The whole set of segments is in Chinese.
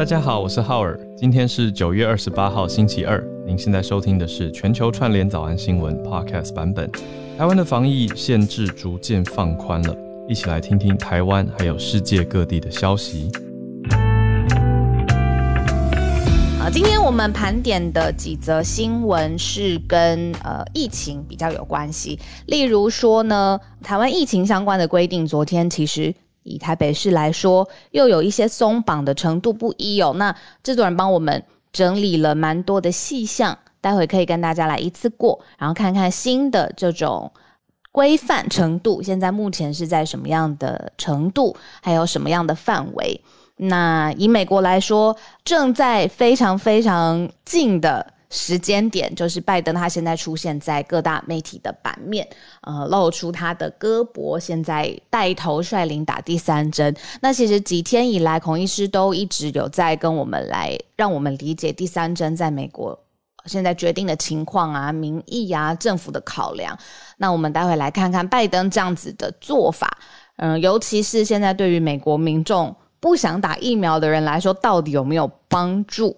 大家好，我是浩尔，今天是九月二十八号星期二。您现在收听的是全球串联早安新闻 Podcast 版本。台湾的防疫限制逐渐放宽了，一起来听听台湾还有世界各地的消息。今天我们盘点的几则新闻是跟呃疫情比较有关系，例如说呢，台湾疫情相关的规定，昨天其实。以台北市来说，又有一些松绑的程度不一哦。那制作人帮我们整理了蛮多的细项，待会可以跟大家来一次过，然后看看新的这种规范程度，现在目前是在什么样的程度，还有什么样的范围。那以美国来说，正在非常非常近的。时间点就是拜登，他现在出现在各大媒体的版面，呃，露出他的胳膊，现在带头率领打第三针。那其实几天以来，孔医师都一直有在跟我们来，让我们理解第三针在美国现在决定的情况啊、民意啊、政府的考量。那我们待会来看看拜登这样子的做法，嗯，尤其是现在对于美国民众不想打疫苗的人来说，到底有没有帮助？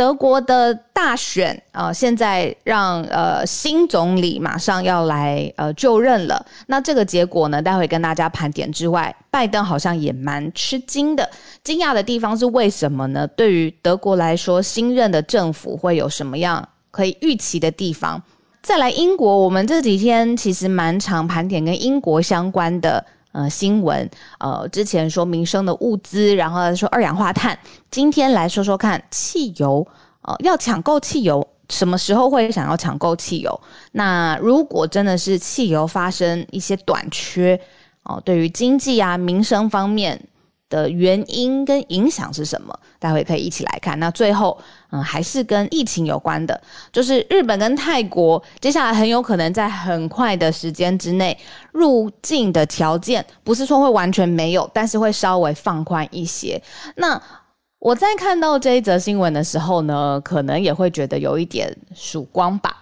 德国的大选啊，现在让呃新总理马上要来呃就任了。那这个结果呢，待会跟大家盘点之外，拜登好像也蛮吃惊的。惊讶的地方是为什么呢？对于德国来说，新任的政府会有什么样可以预期的地方？再来英国，我们这几天其实蛮常盘点跟英国相关的。呃，新闻，呃，之前说民生的物资，然后说二氧化碳，今天来说说看汽油，呃，要抢购汽油，什么时候会想要抢购汽油？那如果真的是汽油发生一些短缺，哦，对于经济啊、民生方面。的原因跟影响是什么？待会可以一起来看。那最后，嗯，还是跟疫情有关的，就是日本跟泰国接下来很有可能在很快的时间之内入境的条件，不是说会完全没有，但是会稍微放宽一些。那我在看到这一则新闻的时候呢，可能也会觉得有一点曙光吧。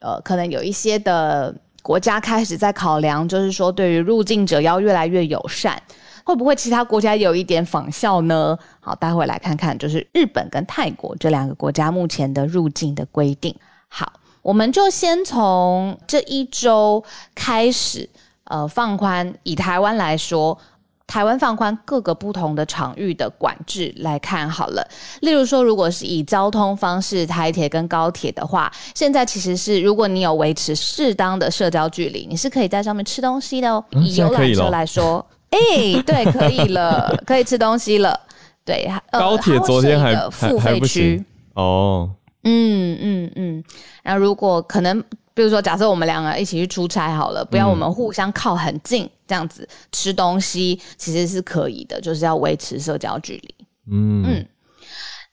呃，可能有一些的国家开始在考量，就是说对于入境者要越来越友善。会不会其他国家有一点仿效呢？好，待会来看看，就是日本跟泰国这两个国家目前的入境的规定。好，我们就先从这一周开始，呃，放宽。以台湾来说，台湾放宽各个不同的场域的管制来看好了。例如说，如果是以交通方式，台铁跟高铁的话，现在其实是如果你有维持适当的社交距离，你是可以在上面吃东西的哦。以游览车来说。哎，对，可以了，可以吃东西了。对，高铁昨天还付费区哦。嗯嗯嗯。那如果可能，比如说，假设我们两个一起去出差好了，不要我们互相靠很近，这样子吃东西其实是可以的，就是要维持社交距离。嗯嗯。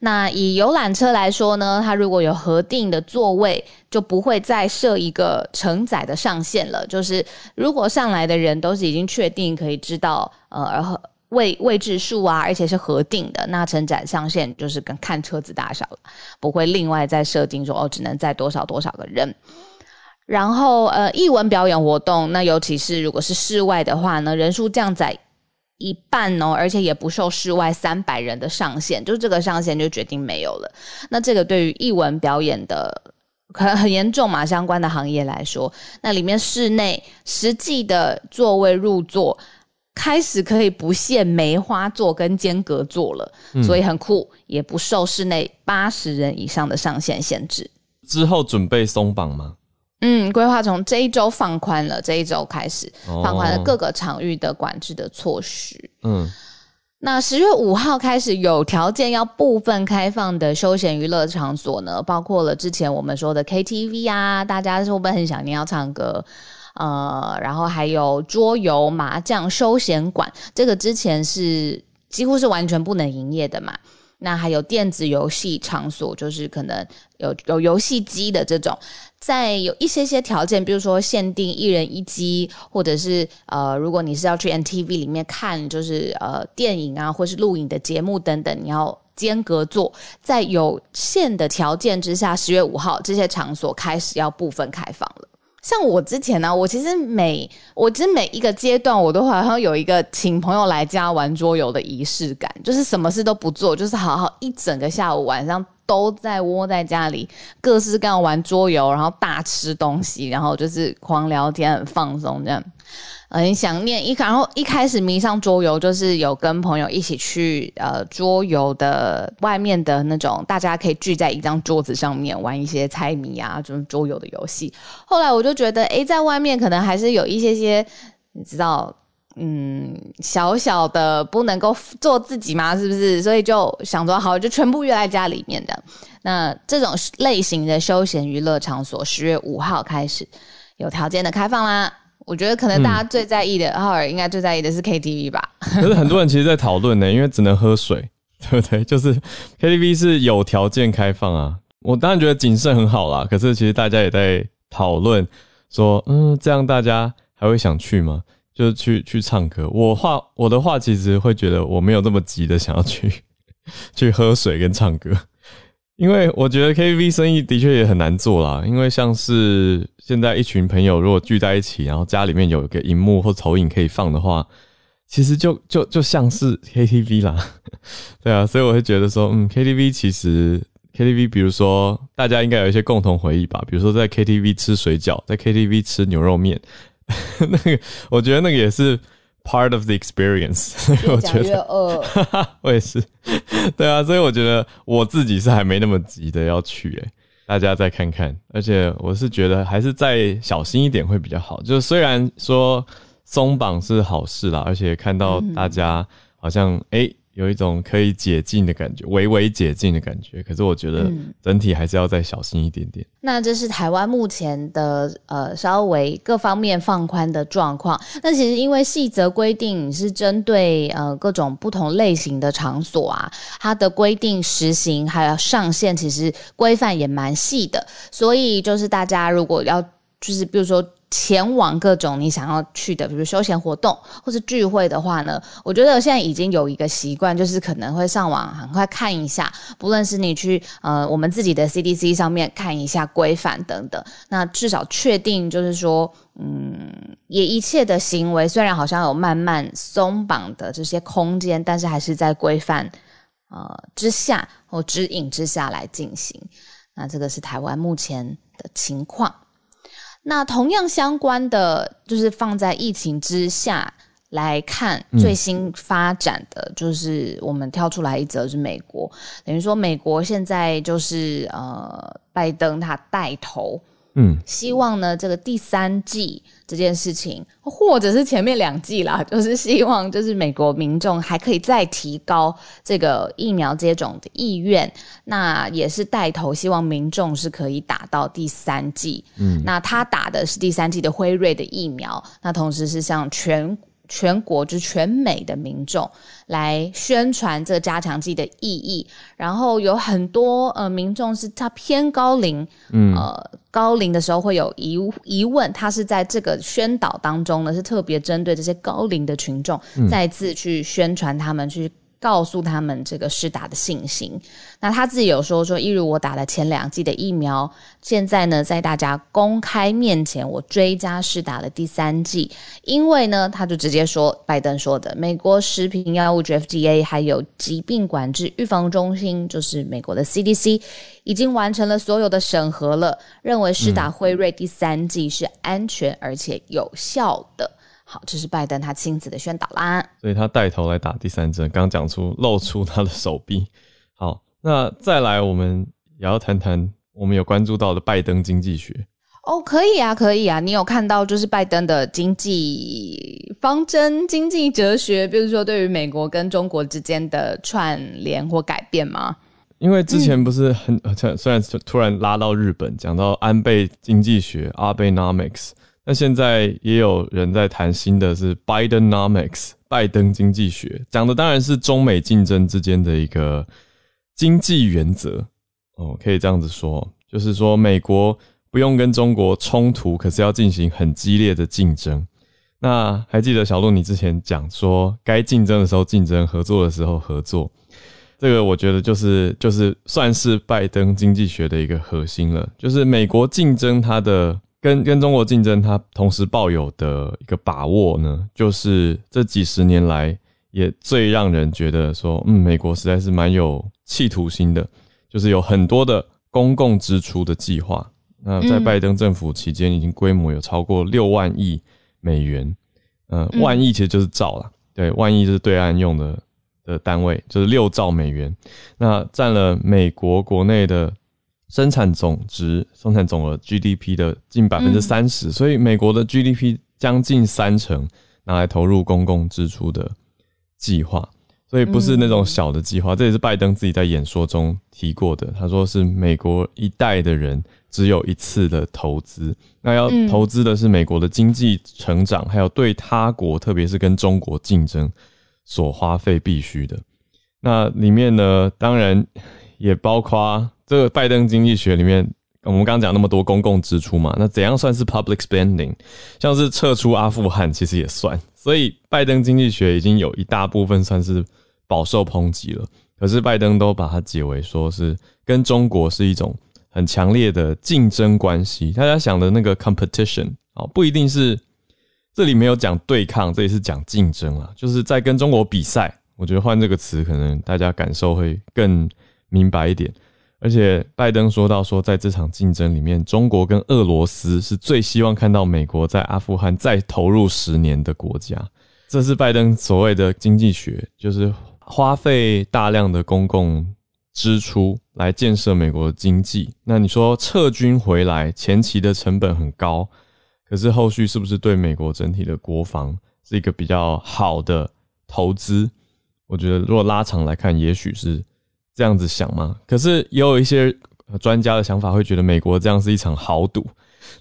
那以游览车来说呢，它如果有核定的座位，就不会再设一个承载的上限了。就是如果上来的人都是已经确定可以知道，呃，然后位位置数啊，而且是核定的，那承载上限就是跟看车子大小了，不会另外再设定说哦，只能载多少多少个人。然后呃，艺文表演活动，那尤其是如果是室外的话呢，人数降载。一半哦，而且也不受室外三百人的上限，就这个上限就决定没有了。那这个对于艺文表演的可能很严重嘛，相关的行业来说，那里面室内实际的座位入座开始可以不限梅花座跟间隔座了，所以很酷，也不受室内八十人以上的上限限制。之后准备松绑吗？嗯，规划从这一周放宽了，这一周开始放宽了各个场域的管制的措施。嗯，那十月五号开始有条件要部分开放的休闲娱乐场所呢，包括了之前我们说的 KTV 啊，大家是不是很想念要唱歌？呃，然后还有桌游、麻将、休闲馆，这个之前是几乎是完全不能营业的嘛。那还有电子游戏场所，就是可能有有游戏机的这种，在有一些些条件，比如说限定一人一机，或者是呃，如果你是要去 NTV 里面看，就是呃电影啊，或是录影的节目等等，你要间隔座，在有限的条件之下，十月五号这些场所开始要部分开放了。像我之前呢，我其实每我其实每一个阶段，我都好像有一个请朋友来家玩桌游的仪式感，就是什么事都不做，就是好好一整个下午晚上都在窝在家里，各式各样玩桌游，然后大吃东西，然后就是狂聊天，很放松这样。很想念一，然后一开始迷上桌游，就是有跟朋友一起去呃桌游的外面的那种，大家可以聚在一张桌子上面玩一些猜谜啊，这种桌游的游戏。后来我就觉得，哎，在外面可能还是有一些些，你知道，嗯，小小的不能够做自己嘛，是不是？所以就想说，好，就全部约在家里面的。那这种类型的休闲娱乐场所，十月五号开始有条件的开放啦。我觉得可能大家最在意的，浩尔应该最在意的是 KTV 吧。可是很多人其实，在讨论呢，因为只能喝水，对不对？就是 KTV 是有条件开放啊。我当然觉得谨慎很好啦。可是其实大家也在讨论说，嗯，这样大家还会想去吗？就去去唱歌。我话我的话，其实会觉得我没有那么急的想要去 去喝水跟唱歌。因为我觉得 KTV 生意的确也很难做啦，因为像是现在一群朋友如果聚在一起，然后家里面有一个荧幕或投影可以放的话，其实就就就像是 KTV 啦，对啊，所以我会觉得说，嗯，KTV 其实 KTV，比如说大家应该有一些共同回忆吧，比如说在 KTV 吃水饺，在 KTV 吃牛肉面，那个我觉得那个也是。Part of the experience，我觉得，我也是，对啊，所以我觉得我自己是还没那么急的要去，诶，大家再看看，而且我是觉得还是再小心一点会比较好。就是虽然说松绑是好事啦，而且看到大家好像诶。有一种可以解禁的感觉，微微解禁的感觉。可是我觉得整体还是要再小心一点点。那这是台湾目前的呃稍微各方面放宽的状况。那其实因为细则规定是针对呃各种不同类型的场所啊，它的规定实行还有上限，其实规范也蛮细的。所以就是大家如果要就是比如说。前往各种你想要去的，比如休闲活动或是聚会的话呢，我觉得现在已经有一个习惯，就是可能会上网很快看一下，不论是你去呃我们自己的 CDC 上面看一下规范等等，那至少确定就是说，嗯，也一切的行为虽然好像有慢慢松绑的这些空间，但是还是在规范呃之下或指引之下来进行。那这个是台湾目前的情况。那同样相关的，就是放在疫情之下来看最新发展的，就是我们挑出来一则是美国，等于说美国现在就是呃，拜登他带头。嗯，希望呢，这个第三季这件事情，或者是前面两季啦，就是希望，就是美国民众还可以再提高这个疫苗接种的意愿，那也是带头希望民众是可以打到第三季。嗯，那他打的是第三季的辉瑞的疫苗，那同时是向全。全国就是全美的民众来宣传这个加强剂的意义，然后有很多呃民众是他偏高龄，嗯，呃高龄的时候会有疑疑问，他是在这个宣导当中呢，是特别针对这些高龄的群众再次去宣传他们去。告诉他们这个施打的信心。那他自己有说说，一如我打了前两季的疫苗，现在呢，在大家公开面前，我追加施打了第三季。因为呢，他就直接说，拜登说的，美国食品药物局 FDA 还有疾病管制预防中心，就是美国的 CDC，已经完成了所有的审核了，认为施打辉瑞第三季是安全而且有效的。好，这是拜登他亲自的宣导啦，所以他带头来打第三针，刚讲出露出他的手臂。好，那再来，我们也要谈谈我们有关注到的拜登经济学。哦，可以啊，可以啊，你有看到就是拜登的经济方针、经济哲学，比如说对于美国跟中国之间的串联或改变吗？因为之前不是很虽然突然拉到日本，讲到安倍经济学 （Abenomics）。那现在也有人在谈新的是 Bidenomics，拜登经济学，讲的当然是中美竞争之间的一个经济原则哦，可以这样子说，就是说美国不用跟中国冲突，可是要进行很激烈的竞争。那还记得小鹿你之前讲说，该竞争的时候竞争，合作的时候合作，这个我觉得就是就是算是拜登经济学的一个核心了，就是美国竞争它的。跟跟中国竞争，他同时抱有的一个把握呢，就是这几十年来也最让人觉得说，嗯，美国实在是蛮有企图心的，就是有很多的公共支出的计划。那在拜登政府期间，已经规模有超过六万亿美元，呃，万亿其实就是兆了，对，万亿就是对岸用的的单位，就是六兆美元，那占了美国国内的。生产总值、生产总额 GDP 的近百分之三十，所以美国的 GDP 将近三成拿来投入公共支出的计划，所以不是那种小的计划。这也是拜登自己在演说中提过的，他说是美国一代的人只有一次的投资，那要投资的是美国的经济成长，还有对他国，特别是跟中国竞争所花费必须的。那里面呢，当然也包括。这个拜登经济学里面，我们刚刚讲那么多公共支出嘛，那怎样算是 public spending？像是撤出阿富汗，其实也算。所以拜登经济学已经有一大部分算是饱受抨击了。可是拜登都把它解为说是跟中国是一种很强烈的竞争关系。大家想的那个 competition 啊，不一定是这里没有讲对抗，这里是讲竞争啊，就是在跟中国比赛。我觉得换这个词，可能大家感受会更明白一点。而且拜登说到说，在这场竞争里面，中国跟俄罗斯是最希望看到美国在阿富汗再投入十年的国家。这是拜登所谓的经济学，就是花费大量的公共支出来建设美国的经济。那你说撤军回来前期的成本很高，可是后续是不是对美国整体的国防是一个比较好的投资？我觉得如果拉长来看，也许是。这样子想吗？可是也有一些专家的想法，会觉得美国这样是一场豪赌，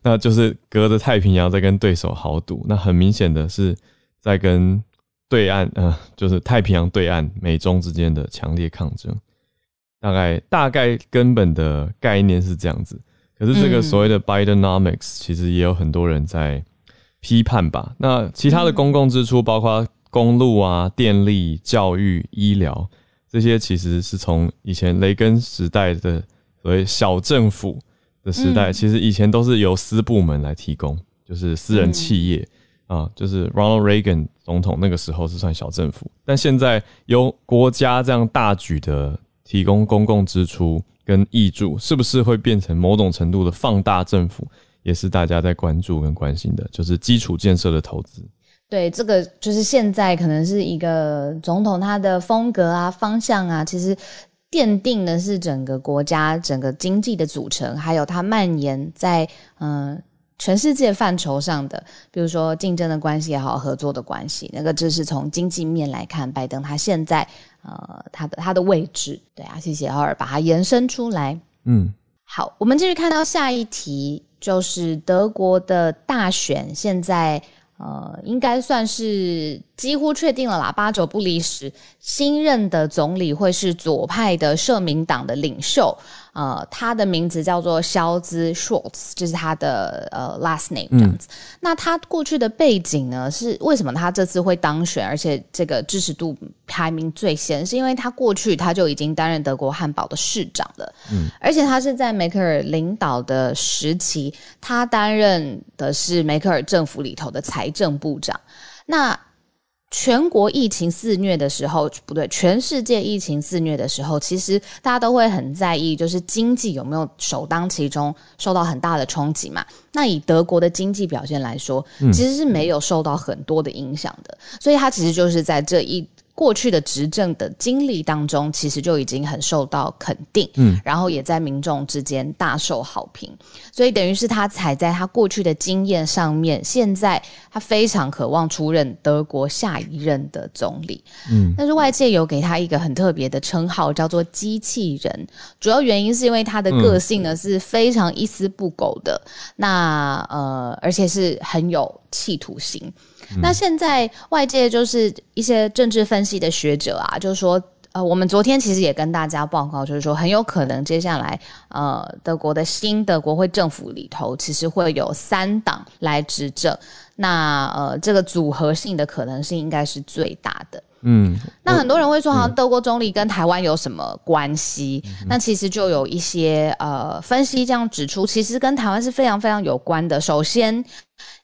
那就是隔着太平洋在跟对手豪赌。那很明显的是在跟对岸，呃，就是太平洋对岸美中之间的强烈抗争。大概大概根本的概念是这样子。可是这个所谓的 Bidenomics，其实也有很多人在批判吧。那其他的公共支出，包括公路啊、电力、教育、医疗。这些其实是从以前雷根时代的所谓小政府的时代，其实以前都是由私部门来提供，就是私人企业啊，就是 Ronald Reagan 总统那个时候是算小政府，但现在由国家这样大举的提供公共支出跟益助，是不是会变成某种程度的放大政府，也是大家在关注跟关心的，就是基础建设的投资。对，这个就是现在可能是一个总统他的风格啊、方向啊，其实奠定的是整个国家整个经济的组成，还有它蔓延在嗯全世界范畴上的，比如说竞争的关系也好，合作的关系，那个就是从经济面来看，拜登他现在呃他的他的位置，对啊，谢谢奥尔把它延伸出来。嗯，好，我们继续看到下一题，就是德国的大选现在。呃，应该算是几乎确定了啦，八九不离十，新任的总理会是左派的社民党的领袖。呃，他的名字叫做肖兹 （Schwartz），就是他的呃 last name 这样子。那他过去的背景呢，是为什么他这次会当选，而且这个支持度排名最先？是因为他过去他就已经担任德国汉堡的市长了，嗯，而且他是在梅克尔领导的时期，他担任的是梅克尔政府里头的财政部长。那全国疫情肆虐的时候，不对，全世界疫情肆虐的时候，其实大家都会很在意，就是经济有没有首当其冲受到很大的冲击嘛？那以德国的经济表现来说，其实是没有受到很多的影响的，所以它其实就是在这一。过去的执政的经历当中，其实就已经很受到肯定，嗯，然后也在民众之间大受好评，所以等于是他踩在他过去的经验上面，现在他非常渴望出任德国下一任的总理，嗯，但是外界有给他一个很特别的称号，叫做机器人，主要原因是因为他的个性呢是非常一丝不苟的，那呃，而且是很有企图心。那现在外界就是一些政治分析的学者啊，就是说，呃，我们昨天其实也跟大家报告，就是说很有可能接下来，呃，德国的新的国会政府里头，其实会有三党来执政。那呃，这个组合性的可能性应该是最大的。嗯，那很多人会说，好像德国总理跟台湾有什么关系？那其实就有一些呃分析这样指出，其实跟台湾是非常非常有关的。首先，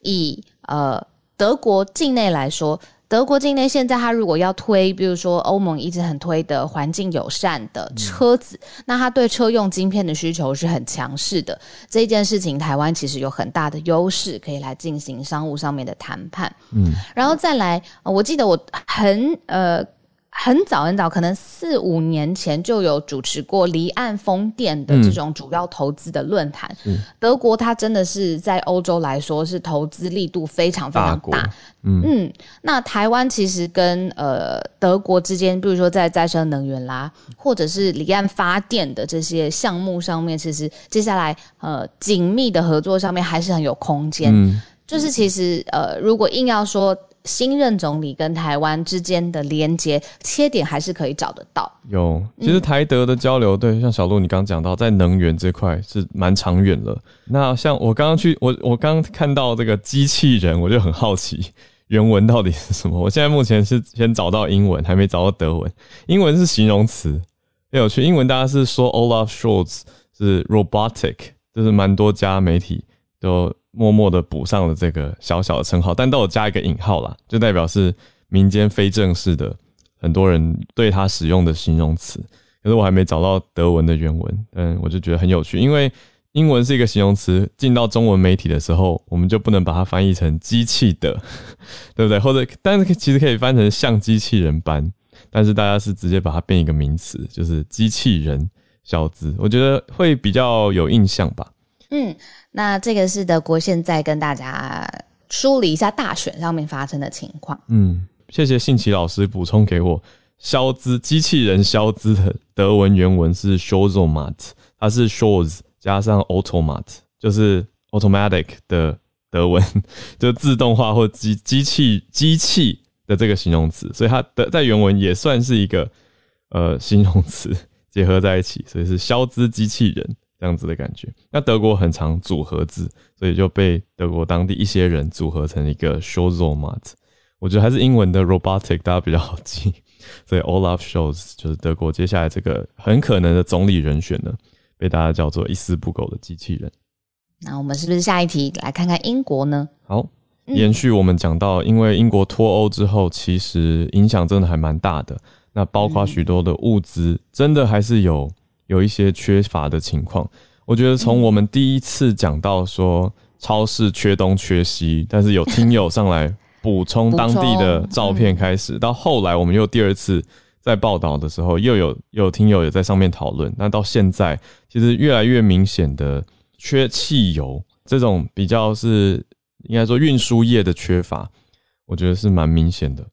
以呃德国境内来说。德国境内现在，它如果要推，比如说欧盟一直很推的环境友善的车子，那它对车用晶片的需求是很强势的。这件事情，台湾其实有很大的优势，可以来进行商务上面的谈判。嗯，然后再来，我记得我很呃。很早很早，可能四五年前就有主持过离岸风电的这种主要投资的论坛。嗯德国它真的是在欧洲来说是投资力度非常非常大。嗯，那台湾其实跟呃德国之间，比如说在再生能源啦，或者是离岸发电的这些项目上面，其实接下来呃紧密的合作上面还是很有空间。嗯就是其实呃，如果硬要说。新任总理跟台湾之间的连接切点还是可以找得到。有，其实台德的交流，对，像小鹿你刚刚讲到，在能源这块是蛮长远了。那像我刚刚去，我我刚刚看到这个机器人，我就很好奇原文到底是什么。我现在目前是先找到英文，还没找到德文。英文是形容词，很有趣。英文大家是说 Olaf Scholz 是 robotic，就是蛮多家媒体都。默默的补上了这个小小的称号，但都有加一个引号啦，就代表是民间非正式的很多人对他使用的形容词。可是我还没找到德文的原文，嗯，我就觉得很有趣，因为英文是一个形容词，进到中文媒体的时候，我们就不能把它翻译成机器的，对不对？或者，但是其实可以翻成像机器人般，但是大家是直接把它变一个名词，就是机器人小子，我觉得会比较有印象吧。嗯，那这个是德国现在跟大家梳理一下大选上面发生的情况。嗯，谢谢信奇老师补充给我，肖兹机器人肖兹的德文原文是 s h o z o m a t 它是 s h o z 加上 automat，就是 automatic 的德文，就自动化或机机器机器的这个形容词，所以它的在原文也算是一个呃形容词结合在一起，所以是肖兹机器人。这样子的感觉，那德国很常组合字，所以就被德国当地一些人组合成一个 s h o z o m a t 我觉得还是英文的 robotic 大家比较好记，所以 Olaf Scholz 就是德国接下来这个很可能的总理人选呢，被大家叫做一丝不苟的机器人。那我们是不是下一题来看看英国呢？好，延续我们讲到，因为英国脱欧之后，其实影响真的还蛮大的，那包括许多的物资，真的还是有。有一些缺乏的情况，我觉得从我们第一次讲到说超市缺东缺西，但是有听友上来补充当地的照片开始，到后来我们又第二次在报道的时候，又有有听友也在上面讨论，那到现在其实越来越明显的缺汽油，这种比较是应该说运输业的缺乏，我觉得是蛮明显的。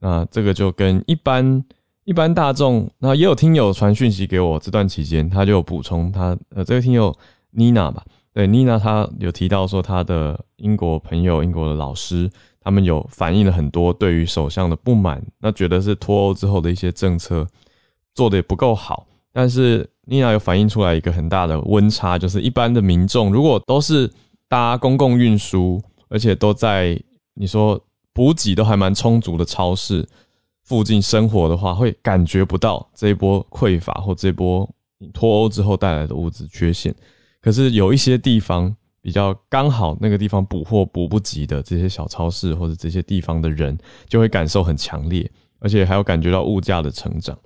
那这个就跟一般。一般大众，那也有听友传讯息给我，这段期间他就有补充，他呃，这个听友妮娜吧，对妮娜，她有提到说，她的英国朋友、英国的老师，他们有反映了很多对于首相的不满，那觉得是脱欧之后的一些政策做的也不够好。但是妮娜有反映出来一个很大的温差，就是一般的民众如果都是搭公共运输，而且都在你说补给都还蛮充足的超市。附近生活的话，会感觉不到这一波匮乏或这一波脱欧之后带来的物质缺陷。可是有一些地方比较刚好，那个地方补货补不及的这些小超市或者这些地方的人，就会感受很强烈，而且还有感觉到物价的成长。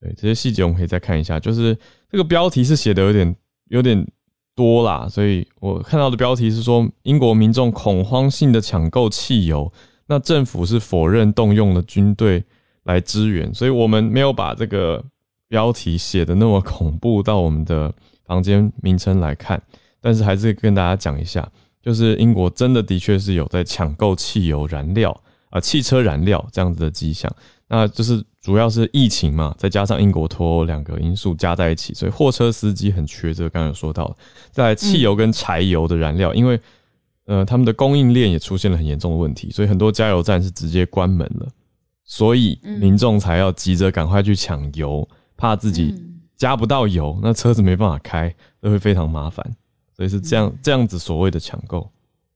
对这些细节，我们可以再看一下。就是这个标题是写的有点有点多啦，所以我看到的标题是说英国民众恐慌性的抢购汽油，那政府是否认动用了军队。来支援，所以我们没有把这个标题写的那么恐怖到我们的房间名称来看，但是还是跟大家讲一下，就是英国真的的确是有在抢购汽油燃料啊，汽车燃料这样子的迹象。那就是主要是疫情嘛，再加上英国脱欧两个因素加在一起，所以货车司机很缺。这个刚刚有说到，在汽油跟柴油的燃料，因为呃他们的供应链也出现了很严重的问题，所以很多加油站是直接关门了。所以民众才要急着赶快去抢油，怕自己加不到油，那车子没办法开，都会非常麻烦。所以是这样这样子所谓的抢购。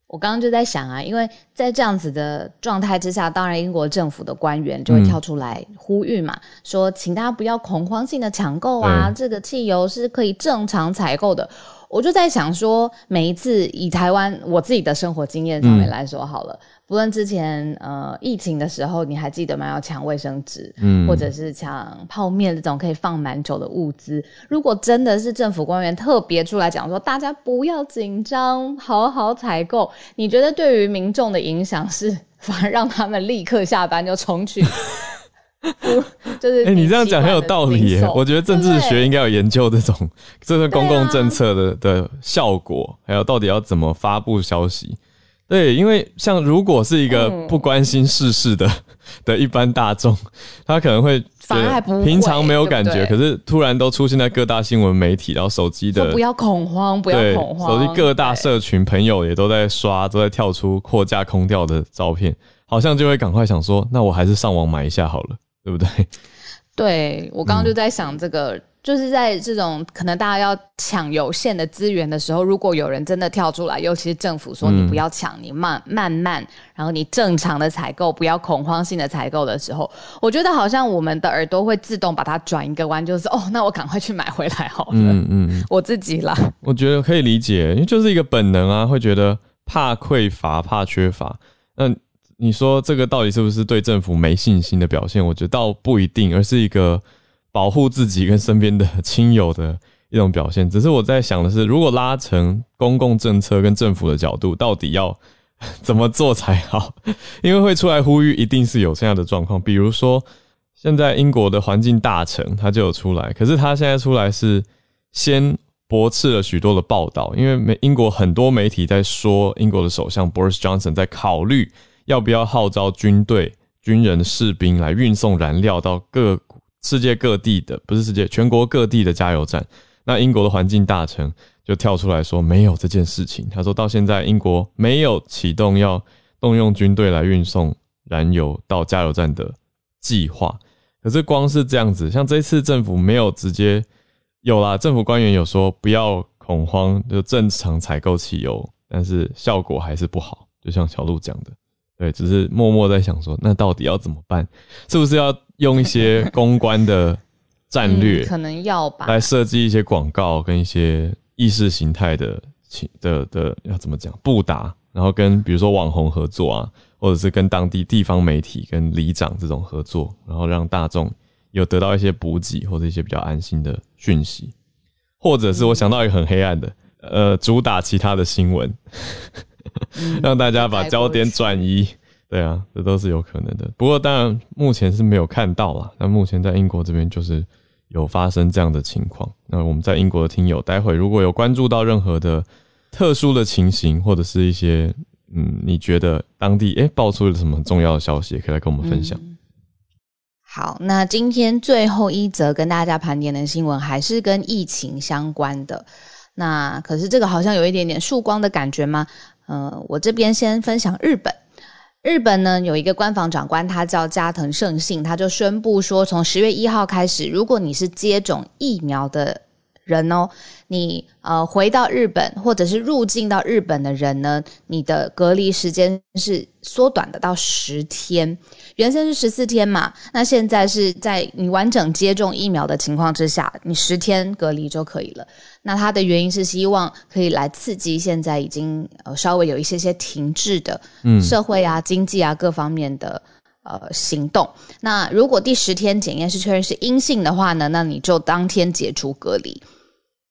我刚刚就在想啊，因为在这样子的状态之下，当然英国政府的官员就会跳出来呼吁嘛，说请大家不要恐慌性的抢购啊，这个汽油是可以正常采购的。我就在想说，每一次以台湾我自己的生活经验上面来说好了，不论之前呃疫情的时候，你还记得吗？要抢卫生纸，嗯，或者是抢泡面这种可以放蛮久的物资。如果真的是政府官员特别出来讲说，大家不要紧张，好好采购，你觉得对于民众的影响是反而让他们立刻下班就重去？就是，哎，你这样讲很有道理耶。我觉得政治学应该有研究这种，这个公共政策的的效果，还有到底要怎么发布消息。对，因为像如果是一个不关心世事的 的一般大众，他可能会反而还不平常没有感觉，可是突然都出现在各大新闻媒体，然后手机的不要恐慌，不要恐慌，手机各大社群朋友也都在刷，都在跳出货架空掉的照片，好像就会赶快想说，那我还是上网买一下好了。对不对？对我刚刚就在想，这个就是在这种可能大家要抢有限的资源的时候，如果有人真的跳出来，尤其是政府说你不要抢，你慢慢慢，然后你正常的采购，不要恐慌性的采购的时候，我觉得好像我们的耳朵会自动把它转一个弯，就是哦，那我赶快去买回来好了。嗯嗯，我自己啦，我觉得可以理解，因为就是一个本能啊，会觉得怕匮乏，怕缺乏。那你说这个到底是不是对政府没信心的表现？我觉得倒不一定，而是一个保护自己跟身边的亲友的一种表现。只是我在想的是，如果拉成公共政策跟政府的角度，到底要怎么做才好？因为会出来呼吁，一定是有这样的状况。比如说，现在英国的环境大臣他就有出来，可是他现在出来是先驳斥了许多的报道，因为美英国很多媒体在说，英国的首相 Boris Johnson 在考虑。要不要号召军队、军人、士兵来运送燃料到各世界各地的，不是世界，全国各地的加油站？那英国的环境大臣就跳出来说没有这件事情。他说到现在，英国没有启动要动用军队来运送燃油到加油站的计划。可是光是这样子，像这次政府没有直接有啦，政府官员有说不要恐慌，就正常采购汽油，但是效果还是不好。就像小鹿讲的。对，只是默默在想说，那到底要怎么办？是不是要用一些公关的战略，可能要吧，来设计一些广告跟一些意识形态的情的的要怎么讲布达，然后跟比如说网红合作啊，或者是跟当地地方媒体跟里长这种合作，然后让大众有得到一些补给或者一些比较安心的讯息，或者是我想到一个很黑暗的，呃，主打其他的新闻。让大家把焦点转移，对啊，这都是有可能的。不过当然目前是没有看到啦。那目前在英国这边就是有发生这样的情况。那我们在英国的听友，待会如果有关注到任何的特殊的情形，或者是一些嗯，你觉得当地诶爆出了什么重要的消息，也可以来跟我们分享。好，那今天最后一则跟大家盘点的新闻，还是跟疫情相关的。那可是这个好像有一点点曙光的感觉吗？呃，我这边先分享日本。日本呢有一个官房长官，他叫加藤胜信，他就宣布说，从十月一号开始，如果你是接种疫苗的。人哦，你呃回到日本或者是入境到日本的人呢，你的隔离时间是缩短的到十天，原先是十四天嘛，那现在是在你完整接种疫苗的情况之下，你十天隔离就可以了。那它的原因是希望可以来刺激现在已经呃稍微有一些些停滞的社会啊、经济啊各方面的呃行动。那如果第十天检验是确认是阴性的话呢，那你就当天解除隔离。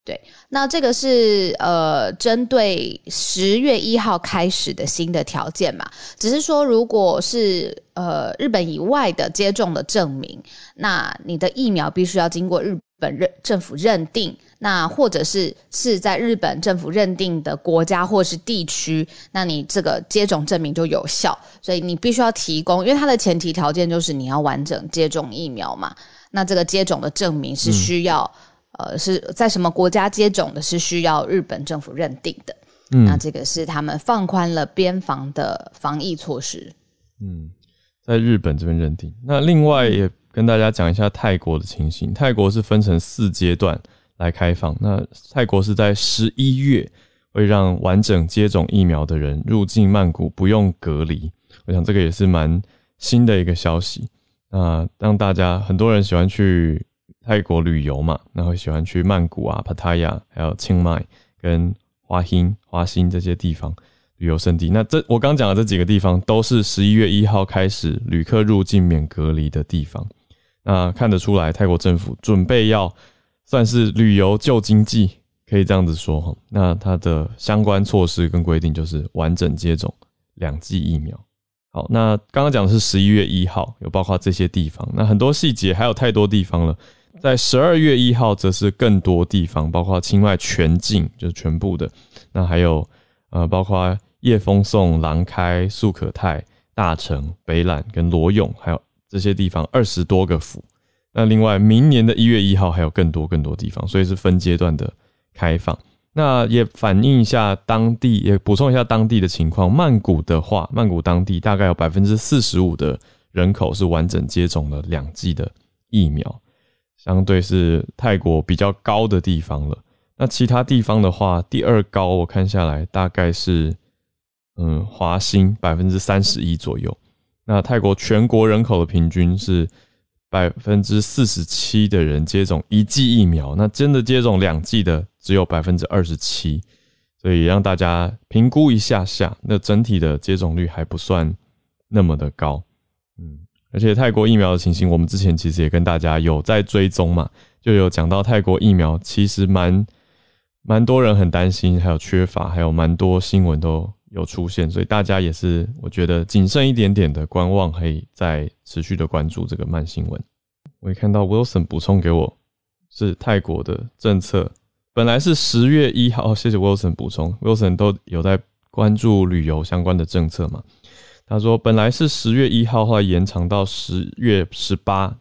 对，那这个是呃，针对十月一号开始的新的条件嘛？只是说，如果是呃日本以外的接种的证明，那你的疫苗必须要经过日本认政府认定，那或者是是在日本政府认定的国家或是地区，那你这个接种证明就有效。所以你必须要提供，因为它的前提条件就是你要完整接种疫苗嘛。那这个接种的证明是需要。呃，是在什么国家接种的，是需要日本政府认定的。嗯，那这个是他们放宽了边防的防疫措施。嗯，在日本这边认定。那另外也跟大家讲一下泰国的情形。泰国是分成四阶段来开放。那泰国是在十一月会让完整接种疫苗的人入境曼谷不用隔离。我想这个也是蛮新的一个消息。那让大家很多人喜欢去泰国旅游嘛，那会喜欢去曼谷啊、帕塔亚，还有清迈跟花欣、花欣这些地方旅游胜地。那这我刚讲的这几个地方，都是十一月一号开始旅客入境免隔离的地方。那看得出来，泰国政府准备要算是旅游救经济，可以这样子说哈。那它的相关措施跟规定就是完整接种两剂疫苗。好，那刚刚讲的是十一月一号，有包括这些地方。那很多细节还有太多地方了。在十二月一号，则是更多地方，包括清迈全境，就是全部的。那还有呃，包括叶风颂、廊开、素可泰、大城、北榄跟罗勇，还有这些地方二十多个府。那另外，明年的一月一号还有更多更多地方，所以是分阶段的开放。那也反映一下当地，也补充一下当地的情况。曼谷的话，曼谷当地大概有百分之四十五的人口是完整接种了两剂的疫苗，相对是泰国比较高的地方了。那其他地方的话，第二高我看下来大概是，嗯，华兴百分之三十一左右。那泰国全国人口的平均是。百分之四十七的人接种一剂疫苗，那真的接种两剂的只有百分之二十七，所以让大家评估一下下，那整体的接种率还不算那么的高，嗯，而且泰国疫苗的情形，我们之前其实也跟大家有在追踪嘛，就有讲到泰国疫苗其实蛮蛮多人很担心，还有缺乏，还有蛮多新闻都有出现，所以大家也是我觉得谨慎一点点的观望，可以再。持续的关注这个慢新闻，我也看到 Wilson 补充给我是泰国的政策，本来是十月一号，谢谢 Wilson 补充，Wilson 都有在关注旅游相关的政策嘛？他说本来是十月一号后来延长到十月十八，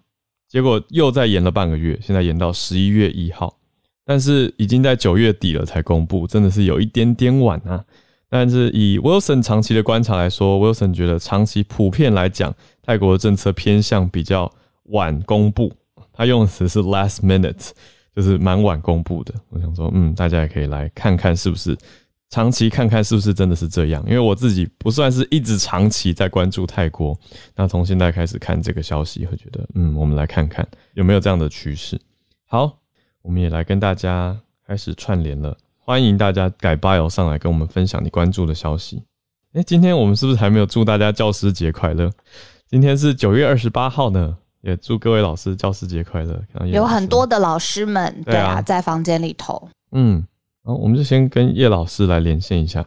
结果又再延了半个月，现在延到十一月一号，但是已经在九月底了才公布，真的是有一点点晚啊。但是以 Wilson 长期的观察来说，Wilson 觉得长期普遍来讲。泰国的政策偏向比较晚公布，他用的词是 last minute，就是蛮晚公布的。我想说，嗯，大家也可以来看看是不是长期看看是不是真的是这样。因为我自己不算是一直长期在关注泰国，那从现在开始看这个消息，会觉得，嗯，我们来看看有没有这样的趋势。好，我们也来跟大家开始串联了，欢迎大家改 bio 上来跟我们分享你关注的消息。哎，今天我们是不是还没有祝大家教师节快乐？今天是九月二十八号呢，也祝各位老师教师节快乐。有很多的老师们，对啊，在房间里头。嗯，然后我们就先跟叶老师来连线一下。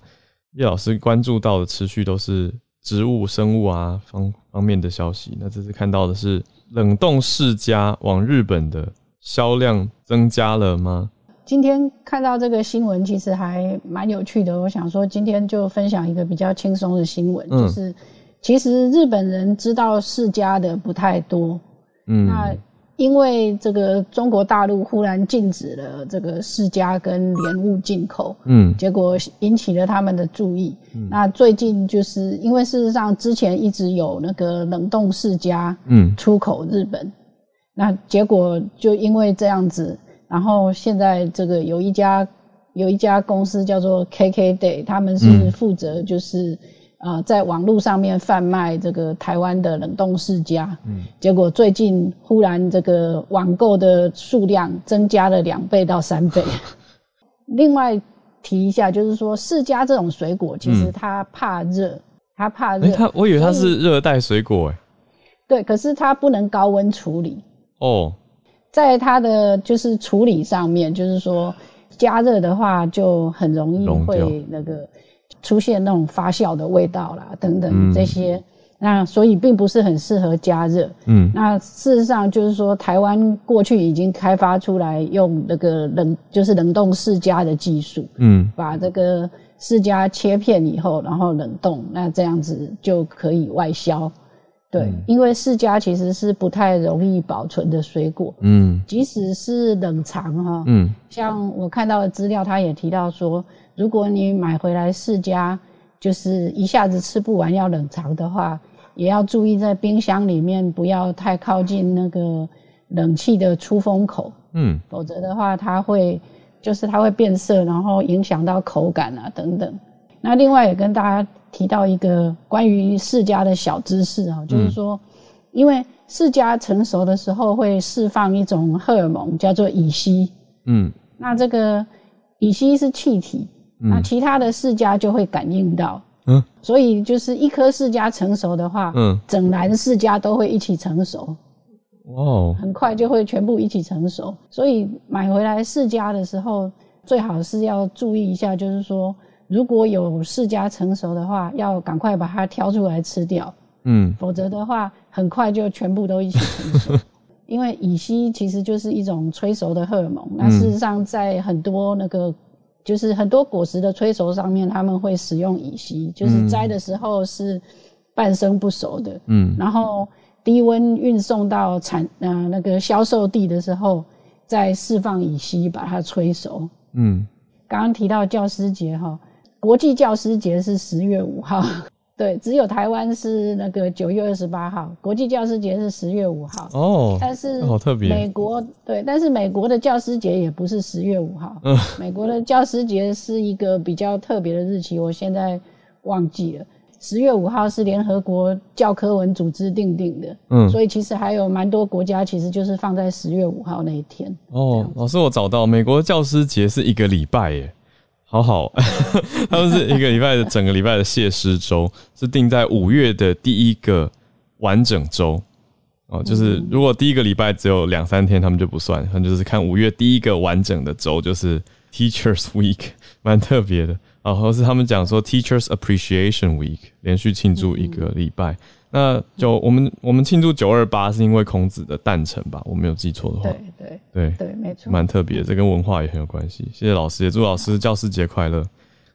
叶老师关注到的持续都是植物、生物啊方方面的消息。那这次看到的是冷冻世家往日本的销量增加了吗？今天看到这个新闻，其实还蛮有趣的。我想说，今天就分享一个比较轻松的新闻，就是。其实日本人知道世家的不太多，嗯，那因为这个中国大陆忽然禁止了这个世家跟莲雾进口，嗯，结果引起了他们的注意。那最近就是因为事实上之前一直有那个冷冻世家，嗯，出口日本，那结果就因为这样子，然后现在这个有一家有一家公司叫做 KK Day，他们是负责就是。啊，在网络上面贩卖这个台湾的冷冻世家，嗯，结果最近忽然这个网购的数量增加了两倍到三倍。另外提一下，就是说世家这种水果，其实它怕热，它怕热。它我以为它是热带水果哎。对，可是它不能高温处理哦，在它的就是处理上面，就是说加热的话就很容易会那个。出现那种发酵的味道啦，等等这些，那所以并不是很适合加热。嗯，那事实上就是说，台湾过去已经开发出来用那个冷，就是冷冻释迦的技术。嗯，把这个释迦切片以后，然后冷冻，那这样子就可以外销。对，因为释迦其实是不太容易保存的水果。嗯，即使是冷藏哈，嗯，像我看到的资料，他也提到说。如果你买回来释迦，就是一下子吃不完要冷藏的话，也要注意在冰箱里面不要太靠近那个冷气的出风口，嗯，否则的话它会就是它会变色，然后影响到口感啊等等。那另外也跟大家提到一个关于释迦的小知识啊，就是说，因为释迦成熟的时候会释放一种荷尔蒙叫做乙烯，嗯，那这个乙烯是气体，那其他的释迦就会感应到，嗯，所以就是一颗释迦成熟的话，嗯，整篮释迦都会一起成熟，哦，很快就会全部一起成熟，所以买回来释迦的时候，最好是要注意一下，就是说。如果有释迦成熟的话，要赶快把它挑出来吃掉，嗯，否则的话，很快就全部都一起成熟。因为乙烯其实就是一种催熟的荷尔蒙，那事实上在很多那个就是很多果实的催熟上面，他们会使用乙烯，就是摘的时候是半生不熟的，嗯，然后低温运送到产呃那个销售地的时候，再释放乙烯把它催熟，嗯，刚刚提到教师节哈。国际教师节是十月五号，对，只有台湾是那个九月二十八号。国际教师节是十月五号哦，但是好特别。美国对，但是美国的教师节也不是十月五号，嗯，美国的教师节是一个比较特别的日期，我现在忘记了。十月五号是联合国教科文组织定定的，嗯，所以其实还有蛮多国家其实就是放在十月五号那一天。哦，老师，我找到美国教师节是一个礼拜耶。好好，他们是一个礼拜的整个礼拜的谢师周，是定在五月的第一个完整周哦。就是如果第一个礼拜只有两三天，他们就不算，他们就是看五月第一个完整的周，就是 Teachers Week，蛮特别的。然后是他们讲说 Teachers Appreciation Week，连续庆祝一个礼拜。那就我们我们庆祝九二八是因为孔子的诞辰吧？我没有记错的话，对对对对，没错，蛮特别，这跟文化也很有关系。谢谢老师，也祝老师教师节快乐。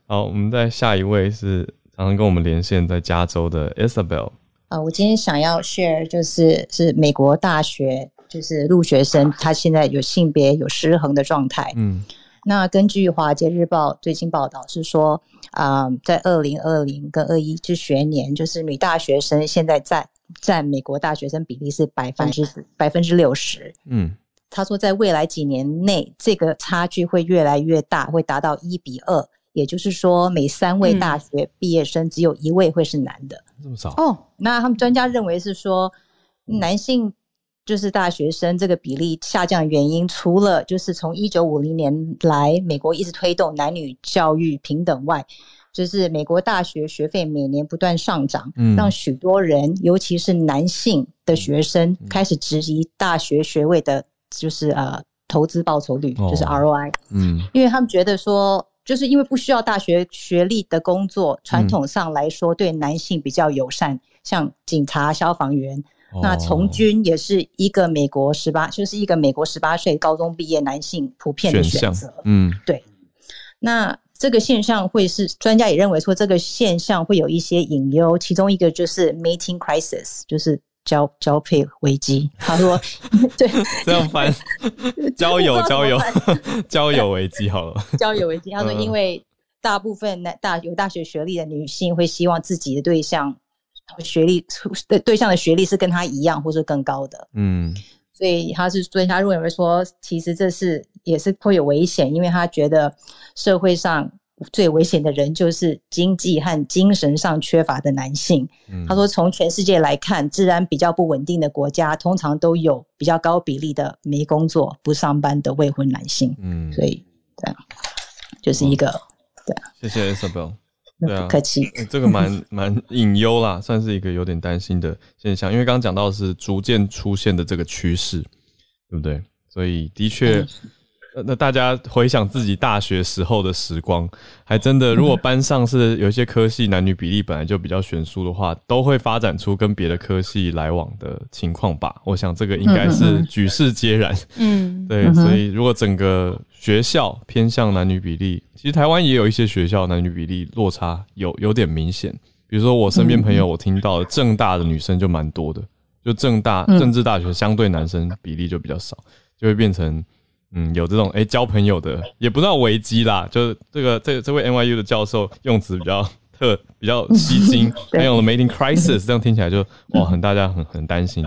好，我们再下一位是常常跟我们连线在加州的 Isabel。啊，我今天想要 share 就是是美国大学就是入学生他现在有性别有失衡的状态。嗯。那根据《华尔街日报》最近报道是说，啊，在二零二零跟二一这学年，就是女大学生现在在占美国大学生比例是百分之百分之六十。嗯，他说在未来几年内，这个差距会越来越大，会达到一比二，也就是说，每三位大学毕业生只有一位会是男的。这么少哦？那他们专家认为是说，男性。就是大学生这个比例下降的原因，除了就是从一九五零年来美国一直推动男女教育平等外，就是美国大学学费每年不断上涨，让许多人，尤其是男性的学生开始质疑大学学位的，就是呃投资报酬率，就是 ROI。嗯，因为他们觉得说，就是因为不需要大学学历的工作，传统上来说对男性比较友善，像警察、消防员。那从军也是一个美国十八，就是一个美国十八岁高中毕业男性普遍的选择。嗯，对。那这个现象会是专家也认为说，这个现象会有一些隐忧，其中一个就是 mating crisis，就是交交配危机。他说，对，这样翻，交友交友 交友危机好了。交友危机，他说，因为大部分男大有大学学历的女性会希望自己的对象。学历对对象的学历是跟他一样，或是更高的，嗯，所以他是所以他认为说，其实这是也是会有危险，因为他觉得社会上最危险的人就是经济和精神上缺乏的男性。他说，从全世界来看，治安比较不稳定的国家，通常都有比较高比例的没工作、不上班的未婚男性。嗯，所以这样就是一个对。谢谢 Isabel。对啊，客气。这个蛮 蛮隐忧啦，算是一个有点担心的现象，因为刚刚讲到是逐渐出现的这个趋势，对不对？所以的确。那大家回想自己大学时候的时光，还真的，如果 班上是有一些科系男女比例本来就比较悬殊的话，都会发展出跟别的科系来往的情况吧？我想这个应该是举世皆然。嗯，对，所以如果整个学校偏向男女比例，其实台湾也有一些学校男女比例落差有有点明显。比如说我身边朋友，我听到正大的女生就蛮多的，就正大政治大学相对男生比例就比较少，就会变成。嗯，有这种哎交朋友的，也不知道危机啦。就是这个这这位 NYU 的教授用词比较特，比较吸睛，还有了 mating crisis，这样听起来就哇，很大家很很担心。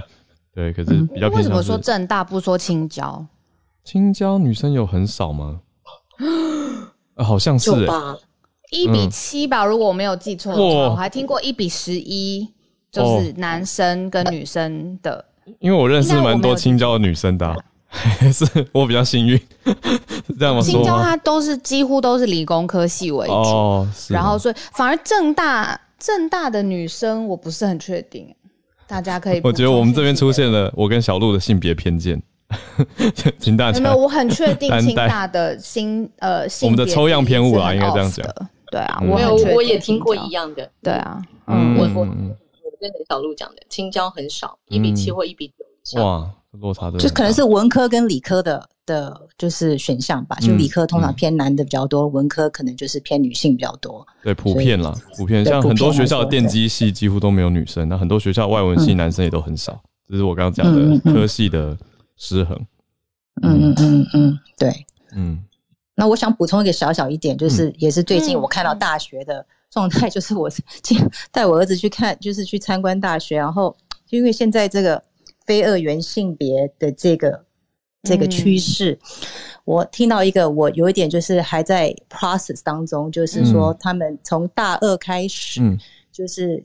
对，可是比较偏向。为什么说正大不说青椒？青椒女生有很少吗？呃好像是欸，一比七吧，如果我没有记错的话，我还听过一比十一，就是男生跟女生的。因为我认识蛮多青椒的女生的啊、是我比较幸运，是 这样吗？青椒它都是几乎都是理工科系为主，哦，然后所以反而正大正大的女生我不是很确定，大家可以我觉得我们这边出现了我跟小鹿的性别偏见，请大家没有，我很确定担待。清大的新呃性别我们的抽样偏误啊比例是很应该这样讲。对啊，嗯。没有我也听过一样的。对啊，嗯，嗯，我我嗯我跟小鹿讲的，青椒很少，一比七嗯。或一比九以上。哇，落差的就可能是文科跟理科的的，就是选项吧。就嗯理科通常嗯偏男的比较多，文科可能就是偏女性比较多。对普遍啦，普遍像很多学校的电机系几乎都没有女生，那很多学校外文系男生也都很少，这是我刚刚讲的科系的失衡。嗯嗯嗯嗯，对。嗯那我想补充一个小小一点，就是也是最近嗯我看到大学的状态，就是我今带我儿子去看，就是去参观大学，然后就因为现在这个非二元性别的这个这个趋势，我听到一个我有一点就是还在 process 当中，就是说他们从大二开始，嗯。就是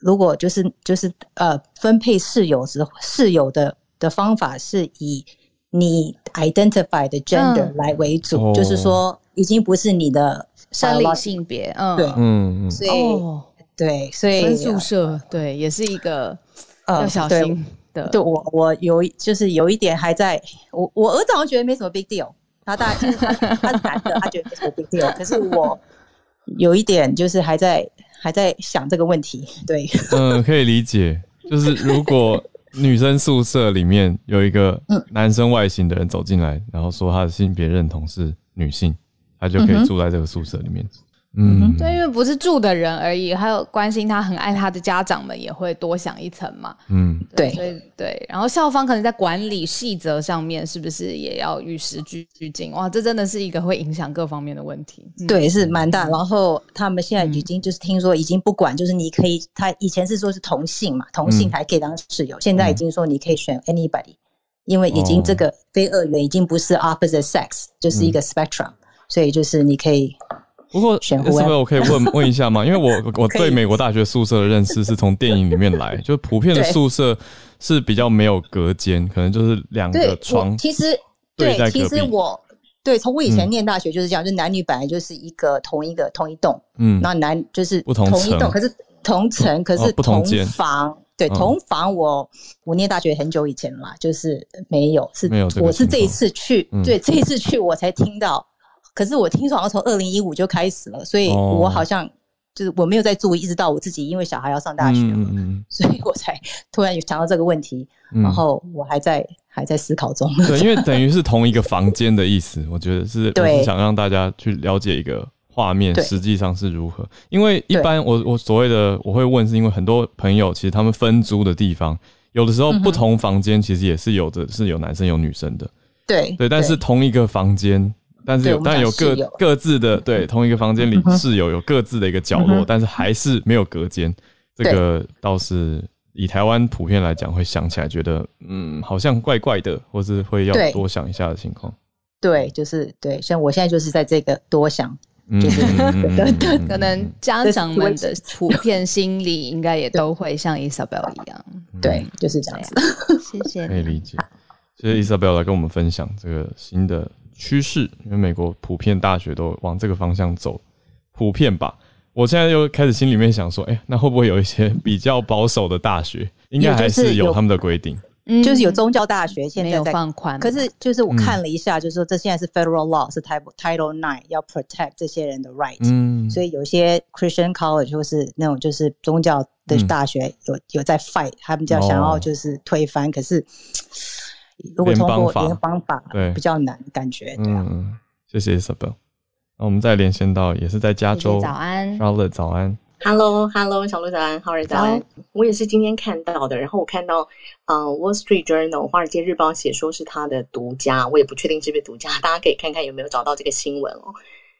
如果就是就是呃分配室友时室友的的方法是以你 identify 的 gender 嗯。来为主，哦。就是说已经不是你的生理性别，嗯，对嗯嗯，所以、哦，对，所以分宿舍，对，也是一个呃要小对心的。对我我有一就是有一点还在，我我儿子好像觉得没什么 big deal，他大概他他是男的，他觉得没什么 big deal，可是我有一点就是还在还在想这个问题，对，嗯，可以理解。就是如果女生宿舍里面有一个嗯男生外形的人走进来，然后说他的性别认同是女性，他就可以住在这个宿舍里面。嗯，对，因为不是住的人而已，还有关心他、很爱他的家长们也会多想一层嘛。嗯，对所以对，然后校方可能在管理细则上面是不是也要与时俱进？哇，这真的是一个会影响各方面的问题。嗯，对，是蛮大。然后他们现在已经就是听说已经不管，就是你可以，他以前是说是同性嘛，同性还可以当室友，现在已经说你可以选 anybody，因为已经这个非二元已经不是 opposite sex，就是一个 spectrum，所以就是你可以不过是不是我可以问 问一下吗？因为我我对美国大学宿舍的认识是从电影里面来，就普遍的宿舍是比较没有隔间，可能就是两个床。其实对，其实我对从我以前嗯念大学就是这样，就男女本来就是一个同一个同一栋，嗯，那男就是不同同一栋，可是同层，可哦是同不同房。对，嗯同房我我念大学很久以前了啦，就是没有，是没有我是这一次去嗯，对，这一次去我才听到。可是我听说好像从二零一五就开始了，所以哦我好像就是我没有在注意，一直到我自己因为小孩要上大学了，嗯嗯所以我才突然有想到这个问题，嗯，然后我还在还在思考中。对，因为等于是同一个房间的意思，我觉得是是想让大家去了解一个画面实际上是如何。因为一般我我所谓的我会问，是因为很多朋友其实他们分租的地方，有的时候不同房间其实也是有的是有男生有女生的，对对，但是同一个房间。但是有，但有各各自的对同一个房间里室友有各自的一个角落，嗯但是还是没有隔间。这个倒是以台湾普遍来讲，会想起来觉得嗯，好像怪怪的，或是会要多想一下的情况。对，就是对，像我现在就是在这个多想，嗯就是可能家长们的 普遍心理应该也都会像 Isabel 一样。对，就是这样子。谢谢。可以理解。谢谢 Isabel 来跟我们分享这个新的趋势，因为美国普遍大学都往这个方向走，普遍吧。我现在又开始心里面想说，哎、那会不会有一些比较保守的大学，应该还是有他们的规定？嗯。就是有宗教大学现在有放宽，可是就是我嗯。看了一下，就是说这现在是 federal law 是 Title Title Nine 要 protect 这些人的 right，、嗯，所以有些 Christian college 或是那种就是宗教的嗯。大学有、有在 fight，他们就想哦。要就是推翻，可是如果通过联邦法联邦法对比较难，感觉对啊。嗯，谢谢 Isabel。那我们再连线到也是在加州早安。，Charlotte 早安。Hello，Hello，小鹿早安，浩瑞早安。我也是今天看到的，然后我看到，呃，《Wall Street Journal》《华尔街日报》写说是他的独家，我也不确定是不是独家，大家可以看看有没有找到这个新闻哦。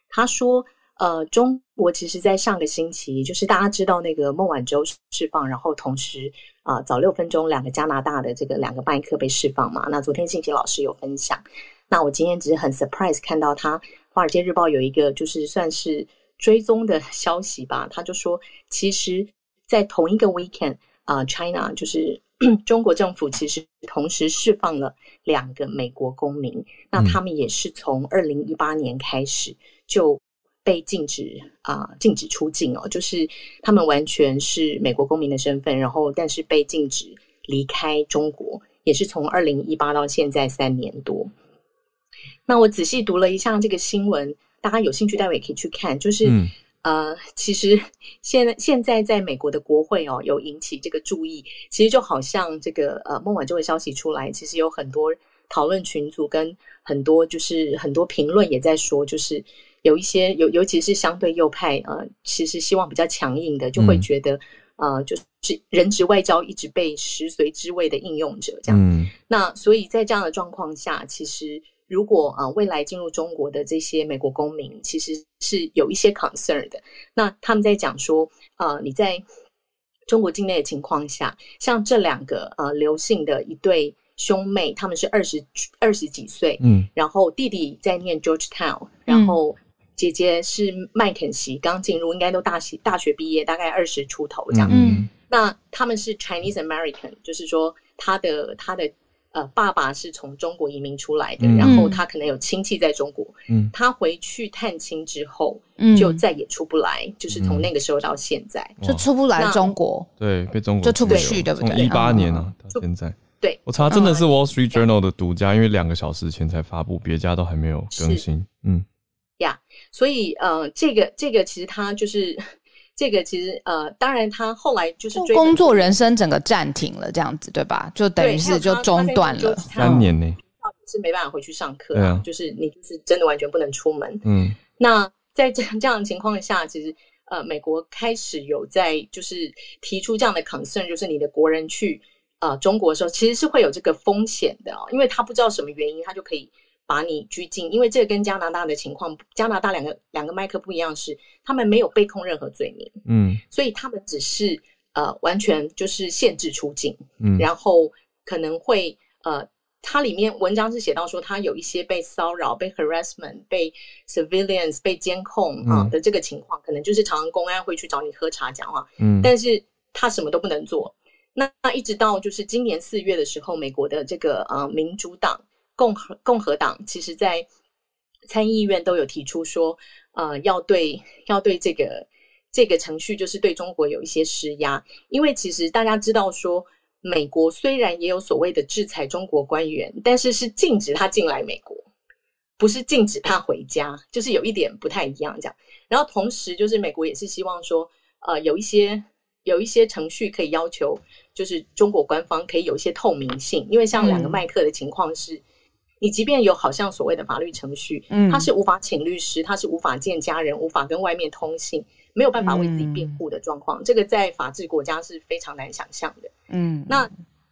他说，呃，中国其实在上个星期，就是大家知道那个孟晚舟释放，然后同时啊、呃早六分钟两个加拿大的这个两个麦克被释放嘛。那昨天信息老师有分享，那我今天只是很 surprise 看到他华尔街日报有一个就是算是追踪的消息吧，他就说，其实，在同一个 weekend 啊，China 就是 中国政府其实同时释放了两个美国公民，那他们也是从二零一八年开始就被禁止啊禁止出境哦，就是他们完全是美国公民的身份，然后但是被禁止离开中国，也是从二零一八到现在三年多。那我仔细读了一下这个新闻，大家有兴趣待会也可以去看。就是呃，其实现在现在在美国的国会哦，有引起这个注意。其实就好像这个呃，孟晚舟的消息出来，其实有很多讨论群组跟很多就是很多评论也在说，就是有一些尤尤其是相对右派呃，其实希望比较强硬的，就会觉得呃，就是人质外交一直被食髓知味的应用者这样。嗯那所以在这样的状况下，其实。如果啊，未来进入中国的这些美国公民，其实是有一些 concern 的。那他们在讲说，呃，你在中国境内的情况下，像这两个呃刘姓的一对兄妹，他们是二十二十几岁，嗯，然后弟弟在念 Georgetown，然后姐姐是麦肯锡，刚进入，应该都大学大学毕业，大概二十出头这样。嗯，那他们是 Chinese American，就是说他的他的。呃，爸爸是从中国移民出来的，然后他可能有亲戚在中国。嗯，他回去探亲之后，就再也出不来，就是从那个时候到现在就出不来中国。对，被中国就出不去，对不对？从一八年啊到现在。对，我查真的是 Wall Street Journal 的独家，因为两个小时前才发布，别家都还没有更新。嗯，呀，所以呃，这个这个其实他就是。这个其实呃，当然他后来就是工作人生整个暂停了，这样子对吧？就等于是就中断了三年呢，是没办法回去上课啊，就是你就是真的完全不能出门。嗯，那在这这样的情况下，其实呃，美国开始有在就是提出这样的 concern，就是你的国人去呃中国的时候，其实是会有这个风险的哦，因为他不知道什么原因，他就可以。把你拘禁，因为这个跟加拿大的情况，加拿大两个两个麦克不一样，是他们没有被控任何罪名，嗯，所以他们只是呃完全就是限制出境，嗯，然后可能会呃，它里面文章是写到说，他有一些被骚扰、被 harassment、被 civilians、被监控啊的这个情况，可能就是常常公安会去找你喝茶讲话，嗯，但是他什么都不能做。那那一直到就是今年四月的时候，美国的这个呃民主党。共和共和党其实，在参议院都有提出说，呃，要对要对这个这个程序，就是对中国有一些施压。因为其实大家知道说，美国虽然也有所谓的制裁中国官员，但是是禁止他进来美国，不是禁止他回家，就是有一点不太一样这样。然后同时，就是美国也是希望说，呃，有一些有一些程序可以要求，就是中国官方可以有一些透明性，因为像两个麦克的情况是。你即便有好像所谓的法律程序，嗯，他是无法请律师，他是无法见家人，无法跟外面通信，没有办法为自己辩护的状况，这个在法治国家是非常难想象的。嗯，那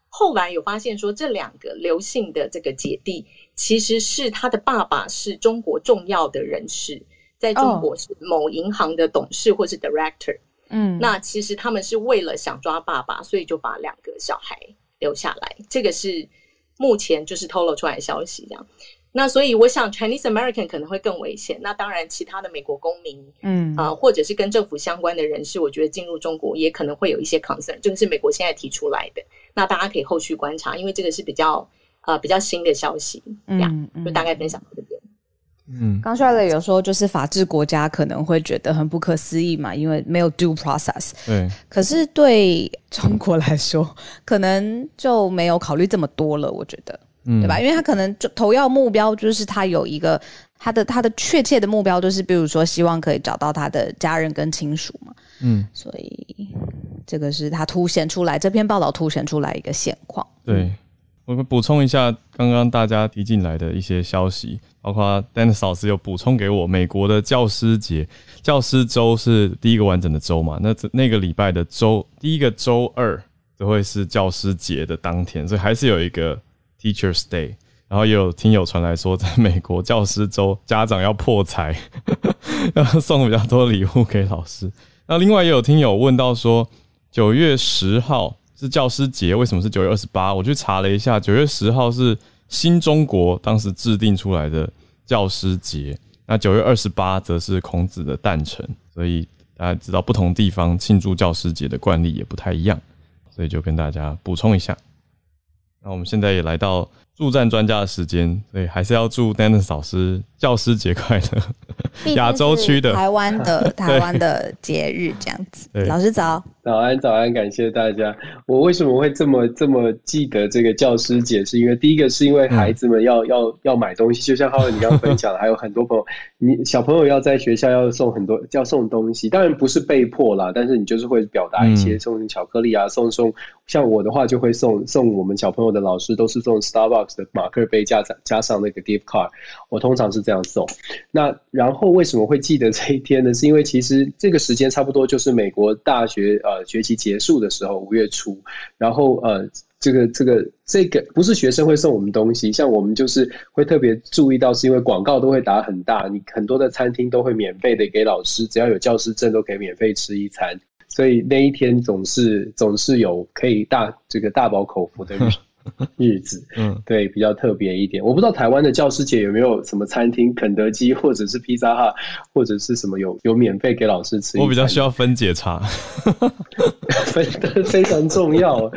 后来有发现说，这两个刘姓的这个姐弟，其实是他的爸爸是中国重要的人士，在中国是某银行的董事或是 director。嗯，那其实他们是为了想抓爸爸，所以就把两个小孩留下来。这个是。目前就是透露出来的消息，这样。那所以我想，Chinese American 可能会更危险。那当然，其他的美国公民，嗯啊，或者是跟政府相关的人士，我觉得进入中国也可能会有一些 concern。这个是美国现在提出来的，那大家可以后续观察，因为这个是比较呃比较新的消息，这样就大概分享到这边。嗯，刚说的有时候就是法治国家可能会觉得很不可思议嘛，因为没有 due process。对，可是对中国来说，可能就没有考虑这么多了。我觉得，对吧？因为他可能就头要目标就是他有一个他的他的确切的目标，就是比如说希望可以找到他的家人跟亲属嘛。嗯，所以这个是他凸显出来这篇报道凸显出来一个现况。对。我们补充一下刚刚大家提进来的一些消息，包括 Dennis 老师有补充给我，美国的教师节，教师周是第一个完整的周嘛？那那个礼拜的周第一个周二都会是教师节的当天，所以还是有一个 Teachers Day。然后也有听友传来说，在美国教师周，家长要破财，要送比较多礼物给老师。那另外也有听友问到说，九月十号。是教师节，为什么是九月二十八？我去查了一下，九月十号是新中国当时制定出来的教师节。那九月二十八则是孔子的诞辰，所以大家知道不同地方庆祝教师节的惯例也不太一样，所以就跟大家补充一下。那我们现在也来到助战专家的时间，所以还是要祝 Dennis 老师教师节快乐。亚洲区的台湾的 台湾的节日这样子，老师早。早安，早安！感谢大家。我为什么会这么这么记得这个教师节？是因为第一个是因为孩子们要 要要买东西，就像浩文你刚刚分享，还有很多朋友，你小朋友要在学校要送很多要送东西，当然不是被迫啦，但是你就是会表达一些送巧克力啊，送送。像我的话就会送送我们小朋友的老师都是送 Starbucks 的马克杯加加上那个 gift card，我通常是这样送。那然后后为什么会记得这一天呢？是因为其实这个时间差不多就是美国大学呃学期结束的时候，五月初。然后呃，这个这个这个不是学生会送我们东西，像我们就是会特别注意到，是因为广告都会打很大，你很多的餐厅都会免费的给老师，只要有教师证都可以免费吃一餐。所以那一天总是总是有可以大这个大饱口福的日 日子，嗯，对，比较特别一点。我不知道台湾的教师节有没有什么餐厅，肯德基或者是披萨哈，或者是什么有有免费给老师吃。我比较需要分解茶，分的非常重要。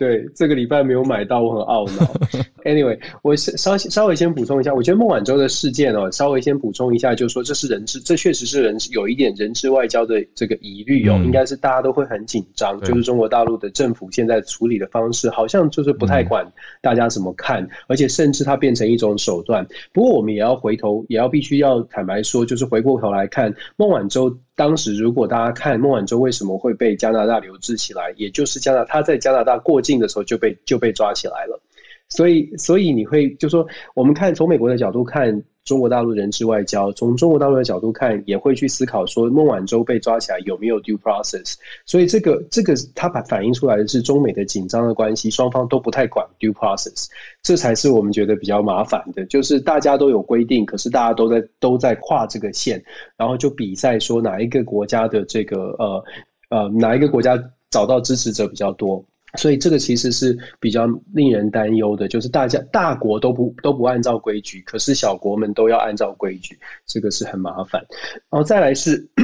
对，这个礼拜没有买到，我很懊恼。Anyway，我稍稍微先补充一下，我觉得孟晚舟的事件哦，稍微先补充一下，就是说这是人质，这确实是人有一点人质外交的这个疑虑哦，应该是大家都会很紧张，就是中国大陆的政府现在处理的方式，好像就是不太管大家怎么看，而且甚至它变成一种手段。不过我们也要回头，也要必须要坦白说，就是回过头来看孟晚舟。当时，如果大家看孟晚舟为什么会被加拿大留置起来，也就是加拿他在加拿大过境的时候就被就被抓起来了。所以，所以你会就说，我们看从美国的角度看。中国大陆人质外交，从中国大陆的角度看，也会去思考说孟晚舟被抓起来有没有 due process。所以这个这个它反反映出来的是中美的紧张的关系，双方都不太管 due process，这才是我们觉得比较麻烦的。就是大家都有规定，可是大家都在都在跨这个线，然后就比赛说哪一个国家的这个呃呃哪一个国家找到支持者比较多。所以这个其实是比较令人担忧的，就是大家大国都不都不按照规矩，可是小国们都要按照规矩，这个是很麻烦。然后再来是。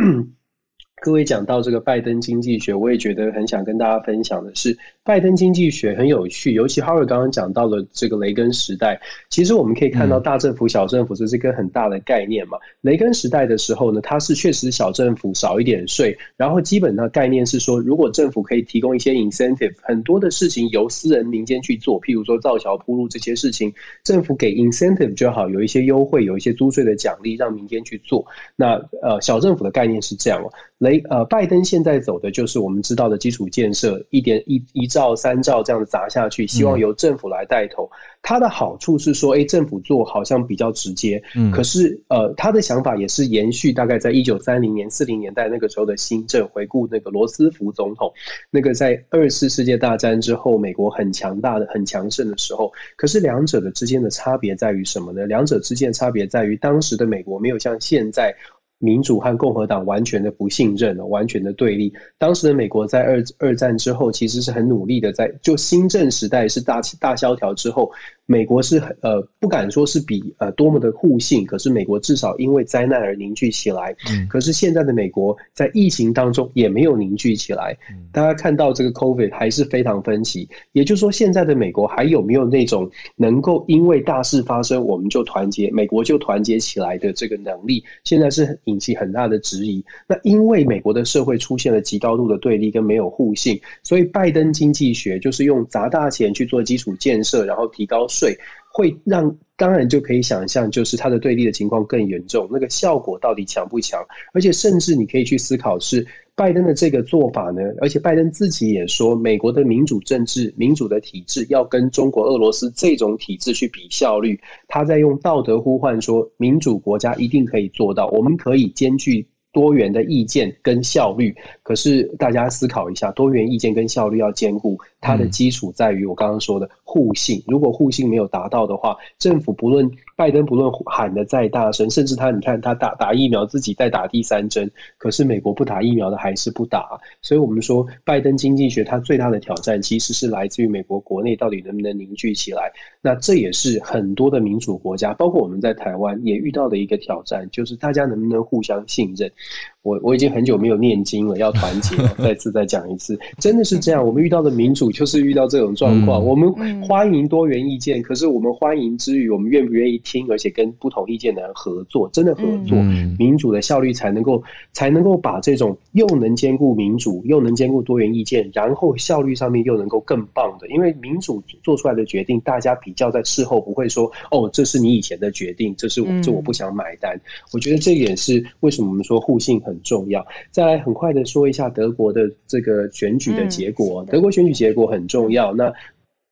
各位讲到这个拜登经济学，我也觉得很想跟大家分享的是，拜登经济学很有趣，尤其 Howard 刚刚讲到了这个雷根时代，其实我们可以看到大政府小政府这是一个很大的概念嘛。雷根时代的时候呢，它是确实小政府少一点税，然后基本上概念是说，如果政府可以提供一些 incentive，很多的事情由私人民间去做，譬如说造桥铺路这些事情，政府给 incentive 就好，有一些优惠，有一些租税的奖励，让民间去做。那呃，小政府的概念是这样哦。雷呃，拜登现在走的就是我们知道的基础建设，一点一一兆三兆这样子砸下去，希望由政府来带头。它的好处是说，哎，政府做好像比较直接，嗯，可是呃，他的想法也是延续大概在一九三零年四零年代那个时候的新政，回顾那个罗斯福总统，那个在二次世界大战之后，美国很强大的、很强盛的时候。可是两者的之间的差别在于什么呢？两者之间的差别在于，当时的美国没有像现在。民主和共和党完全的不信任，完全的对立。当时的美国在二二战之后，其实是很努力的，在就新政时代是大大萧条之后。美国是呃不敢说是比呃多么的互信，可是美国至少因为灾难而凝聚起来。嗯，可是现在的美国在疫情当中也没有凝聚起来。大家看到这个 COVID 还是非常分歧。也就是说，现在的美国还有没有那种能够因为大事发生我们就团结，美国就团结起来的这个能力？现在是引起很大的质疑。那因为美国的社会出现了极高度的对立跟没有互信，所以拜登经济学就是用砸大钱去做基础建设，然后提高。税会让，当然就可以想象，就是它的对立的情况更严重，那个效果到底强不强？而且甚至你可以去思考，是拜登的这个做法呢？而且拜登自己也说，美国的民主政治、民主的体制要跟中国、俄罗斯这种体制去比效率，他在用道德呼唤说，民主国家一定可以做到，我们可以兼具。多元的意见跟效率，可是大家思考一下，多元意见跟效率要兼顾，它的基础在于我刚刚说的互信。如果互信没有达到的话，政府不论拜登不论喊的再大声，甚至他你看他打打疫苗自己在打第三针，可是美国不打疫苗的还是不打。所以我们说拜登经济学它最大的挑战其实是来自于美国国内到底能不能凝聚起来。那这也是很多的民主国家，包括我们在台湾也遇到的一个挑战，就是大家能不能互相信任。我我已经很久没有念经了，要团结。再次再讲一次，真的是这样。我们遇到的民主就是遇到这种状况。我们欢迎多元意见，可是我们欢迎之余，我们愿不愿意听，而且跟不同意见的人合作，真的合作，民主的效率才能够才能够把这种又能兼顾民主，又能兼顾多元意见，然后效率上面又能够更棒的。因为民主做出来的决定，大家比较在事后不会说哦，这是你以前的决定，这是我这我不想买单。我觉得这一点是为什么我们说互信很。很重要。再来，很快的说一下德国的这个选举的结果。德国选举结果很重要。那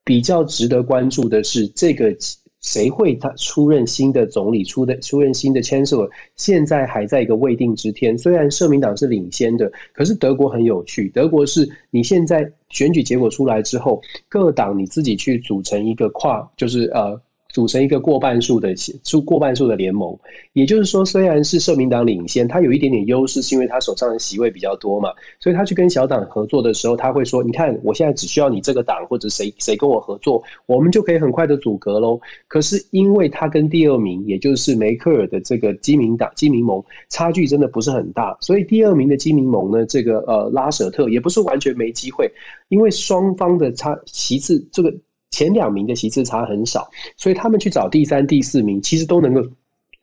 比较值得关注的是，这个谁会他出任新的总理，出的出任新的 chancellor，现在还在一个未定之天。虽然社民党是领先的，可是德国很有趣。德国是你现在选举结果出来之后，各党你自己去组成一个跨，就是呃。组成一个过半数的出过半数的联盟，也就是说，虽然是社民党领先，他有一点点优势，是因为他手上的席位比较多嘛，所以他去跟小党合作的时候，他会说：“你看，我现在只需要你这个党或者谁谁跟我合作，我们就可以很快的阻隔喽。”可是因为他跟第二名，也就是梅克尔的这个基民党基民盟差距真的不是很大，所以第二名的基民盟呢，这个呃拉舍特也不是完全没机会，因为双方的差其次这个。前两名的席次差很少，所以他们去找第三、第四名，其实都能够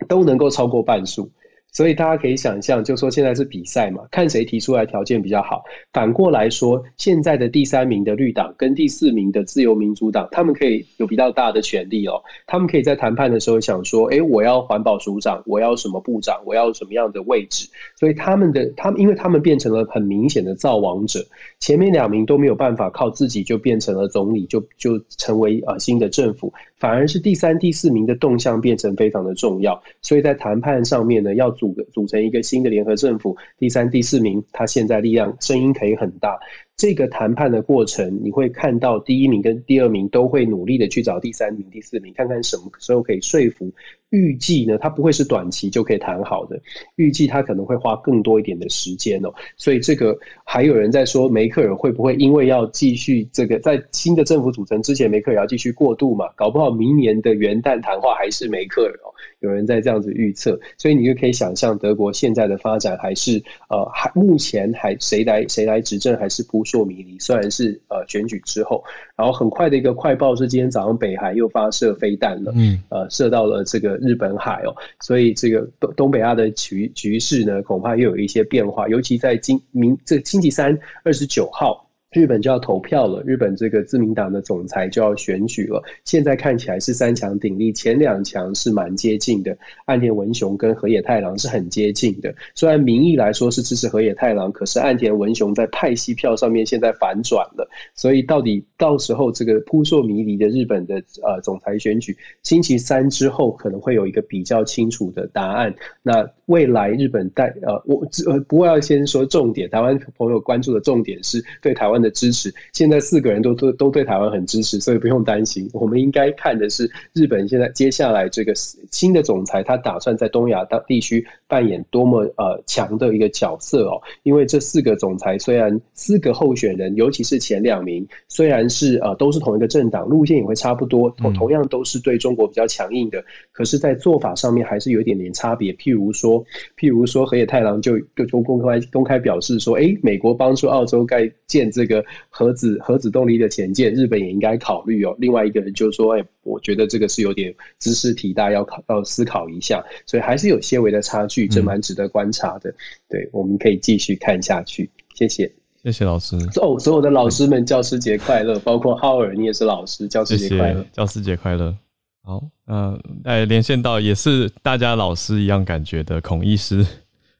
都能够超过半数。所以大家可以想象，就说现在是比赛嘛，看谁提出来条件比较好。反过来说，现在的第三名的绿党跟第四名的自由民主党，他们可以有比较大的权利哦。他们可以在谈判的时候想说：“哎，我要环保署长，我要什么部长，我要什么样的位置。”所以他们的他们，因为他们变成了很明显的造王者，前面两名都没有办法靠自己就变成了总理，就就成为呃新的政府，反而是第三、第四名的动向变成非常的重要。所以在谈判上面呢，要。组组成一个新的联合政府，第三、第四名，他现在力量声音可以很大。这个谈判的过程，你会看到第一名跟第二名都会努力的去找第三名、第四名，看看什么时候可以说服。预计呢，他不会是短期就可以谈好的，预计他可能会花更多一点的时间哦。所以这个还有人在说，梅克尔会不会因为要继续这个在新的政府组成之前，梅克尔要继续过渡嘛？搞不好明年的元旦谈话还是梅克尔哦。有人在这样子预测，所以你就可以想象德国现在的发展还是呃还目前还谁来谁来执政还是扑朔迷离。虽然是呃选举之后，然后很快的一个快报是今天早上北海又发射飞弹了，嗯，呃射到了这个。日本海哦，所以这个东东北亚的局局势呢，恐怕又有一些变化，尤其在今明这星期三二十九号。日本就要投票了，日本这个自民党的总裁就要选举了。现在看起来是三强鼎立，前两强是蛮接近的，岸田文雄跟河野太郎是很接近的。虽然名义来说是支持河野太郎，可是岸田文雄在派系票上面现在反转了。所以到底到时候这个扑朔迷离的日本的呃总裁选举，星期三之后可能会有一个比较清楚的答案。那未来日本代呃我呃不过要先说重点，台湾朋友关注的重点是对台湾。的支持，现在四个人都都都对台湾很支持，所以不用担心。我们应该看的是日本现在接下来这个新的总裁，他打算在东亚地区扮演多么呃强的一个角色哦。因为这四个总裁虽然四个候选人，尤其是前两名，虽然是呃都是同一个政党，路线也会差不多，同同样都是对中国比较强硬的，可是，在做法上面还是有一点点差别。譬如说，譬如说，河野太郎就就公公开公开表示说，哎，美国帮助澳洲盖建这个。个核子核子动力的前舰，日本也应该考虑哦。另外一个人就说：“哎，我觉得这个是有点知识体大，要考要思考一下。”所以还是有些微的差距，这蛮值得观察的。对，我们可以继续看下去。谢谢，谢谢老师。哦，所有的老师们，教师节快乐！包括浩尔，你也是老师，教师节快乐！教师节快乐！好，嗯，哎，连线到也是大家老师一样感觉的孔医师，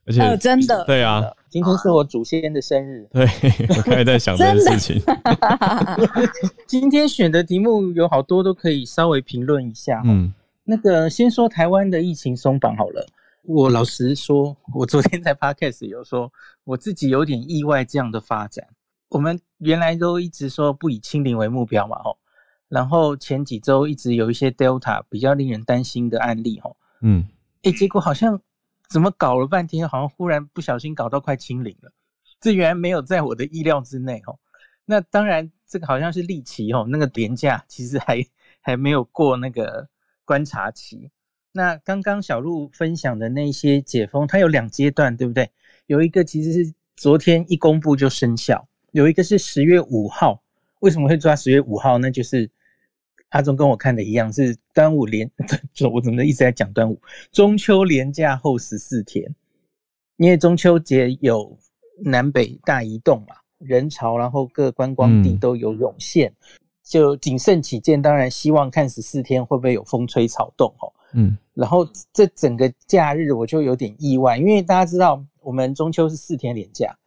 而且真的对啊。今天是我祖先的生日，对我刚才在想这件事情。今天选的题目有好多都可以稍微评论一下。嗯，那个先说台湾的疫情松绑好了。我老实说，我昨天在 podcast 有说，我自己有点意外这样的发展。我们原来都一直说不以清零为目标嘛，吼，然后前几周一直有一些 Delta 比较令人担心的案例，吼，嗯，哎，结果好像怎么搞了半天，好像忽然不小心搞到快清零了，这原来没有在我的意料之内，哦。那当然，这个好像是利奇，哦，那个廉价其实还还没有过那个观察期。那刚刚小鹿分享的那些解封，它有两阶段，对不对？有一个其实是昨天一公布就生效。有一个是十月五号，为什么会抓十月五号？那就是阿忠跟我看的一样，是端午连，我怎么一直在讲端午？中秋连假后十四天，因为中秋节有南北大移动嘛，人潮，然后各观光地都有涌现，就谨慎起见，当然希望看十四天会不会有风吹草动哦。嗯，然后这整个假日我就有点意外，因为大家知道我们中秋是四天连假。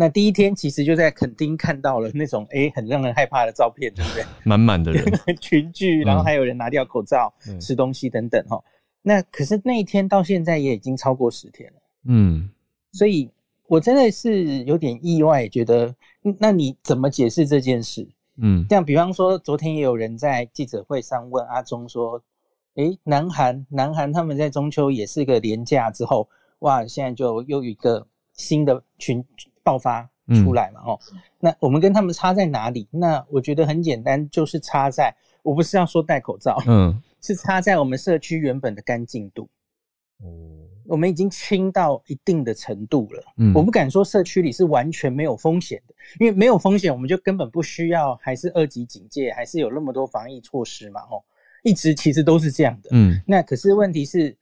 那第一天其实就在垦丁看到了那种哎很让人害怕的照片，对不对？满满的人 群聚，然后还有人拿掉口罩吃东西等等哈。那可是那一天到现在也已经超过十天了，嗯，所以我真的是有点意外，觉得那你怎么解释这件事？嗯，像比方说昨天也有人在记者会上问阿中说，哎，南韩南韩他们在中秋也是个廉假之后，哇，现在就又有一个新的群。爆发出来嘛？哦，那我们跟他们差在哪里？那我觉得很简单，就是差在我不是要说戴口罩，嗯，是差在我们社区原本的干净度。哦，我们已经清到一定的程度了。嗯，我不敢说社区里是完全没有风险的，因为没有风险，我们就根本不需要，还是二级警戒，还是有那么多防疫措施嘛？哦，一直其实都是这样的。嗯，那可是问题是，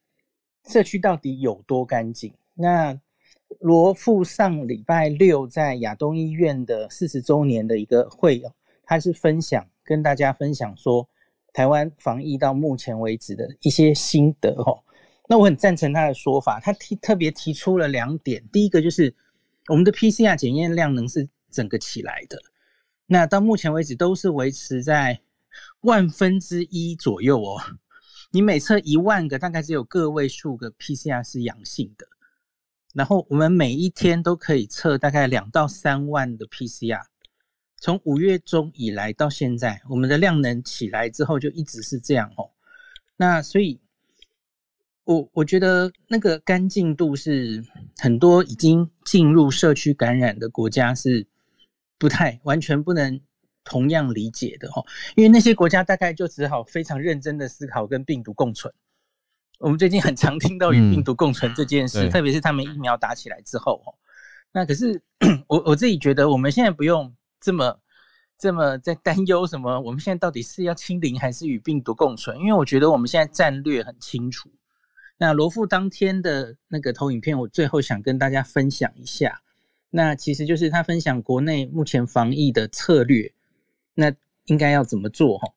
社区到底有多干净？那？罗富上礼拜六在亚东医院的四十周年的一个会，他是分享跟大家分享说台湾防疫到目前为止的一些心得哦。那我很赞成他的说法，他提特别提出了两点，第一个就是我们的 PCR 检验量能是整个起来的，那到目前为止都是维持在万分之一左右哦。你每测一万个，大概只有个位数个 PCR 是阳性的。然后我们每一天都可以测大概两到三万的 PCR，从五月中以来到现在，我们的量能起来之后就一直是这样哦。那所以，我我觉得那个干净度是很多已经进入社区感染的国家是不太完全不能同样理解的哦，因为那些国家大概就只好非常认真的思考跟病毒共存。我们最近很常听到与病毒共存这件事，特别是他们疫苗打起来之后，哦，那可是我我自己觉得，我们现在不用这么这么在担忧什么。我们现在到底是要清零还是与病毒共存？因为我觉得我们现在战略很清楚。那罗富当天的那个投影片，我最后想跟大家分享一下。那其实就是他分享国内目前防疫的策略，那应该要怎么做？哈，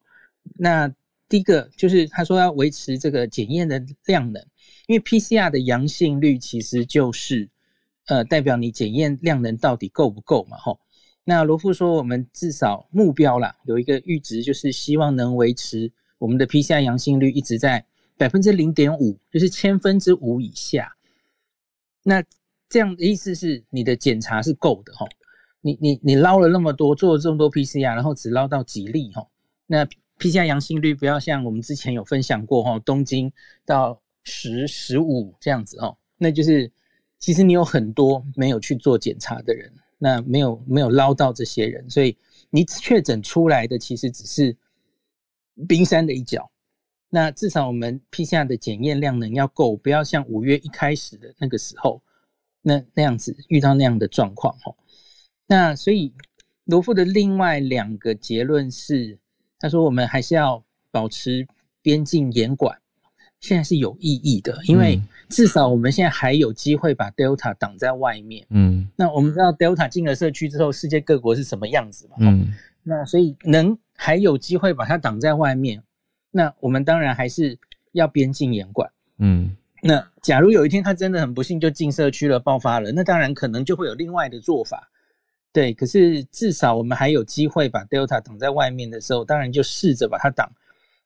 那。第一个就是他说要维持这个检验的量能，因为 PCR 的阳性率其实就是呃代表你检验量能到底够不够嘛，吼。那罗富说我们至少目标啦有一个阈值，就是希望能维持我们的 PCR 阳性率一直在百分之零点五，就是千分之五以下。那这样的意思是你的检查是够的，吼。你你你捞了那么多，做了这么多 PCR，然后只捞到几例，吼，那。PCR 阳性率不要像我们之前有分享过哈，东京到十十五这样子哦，那就是其实你有很多没有去做检查的人，那没有没有捞到这些人，所以你确诊出来的其实只是冰山的一角。那至少我们 PCR 的检验量能要够，不要像五月一开始的那个时候那那样子遇到那样的状况哈。那所以罗富的另外两个结论是。他说：“我们还是要保持边境严管，现在是有意义的，因为至少我们现在还有机会把 Delta 挡在外面。嗯，那我们知道 Delta 进了社区之后，世界各国是什么样子嘛？嗯，那所以能还有机会把它挡在外面，那我们当然还是要边境严管。嗯，那假如有一天他真的很不幸就进社区了，爆发了，那当然可能就会有另外的做法。”对，可是至少我们还有机会把 Delta 挡在外面的时候，当然就试着把它挡，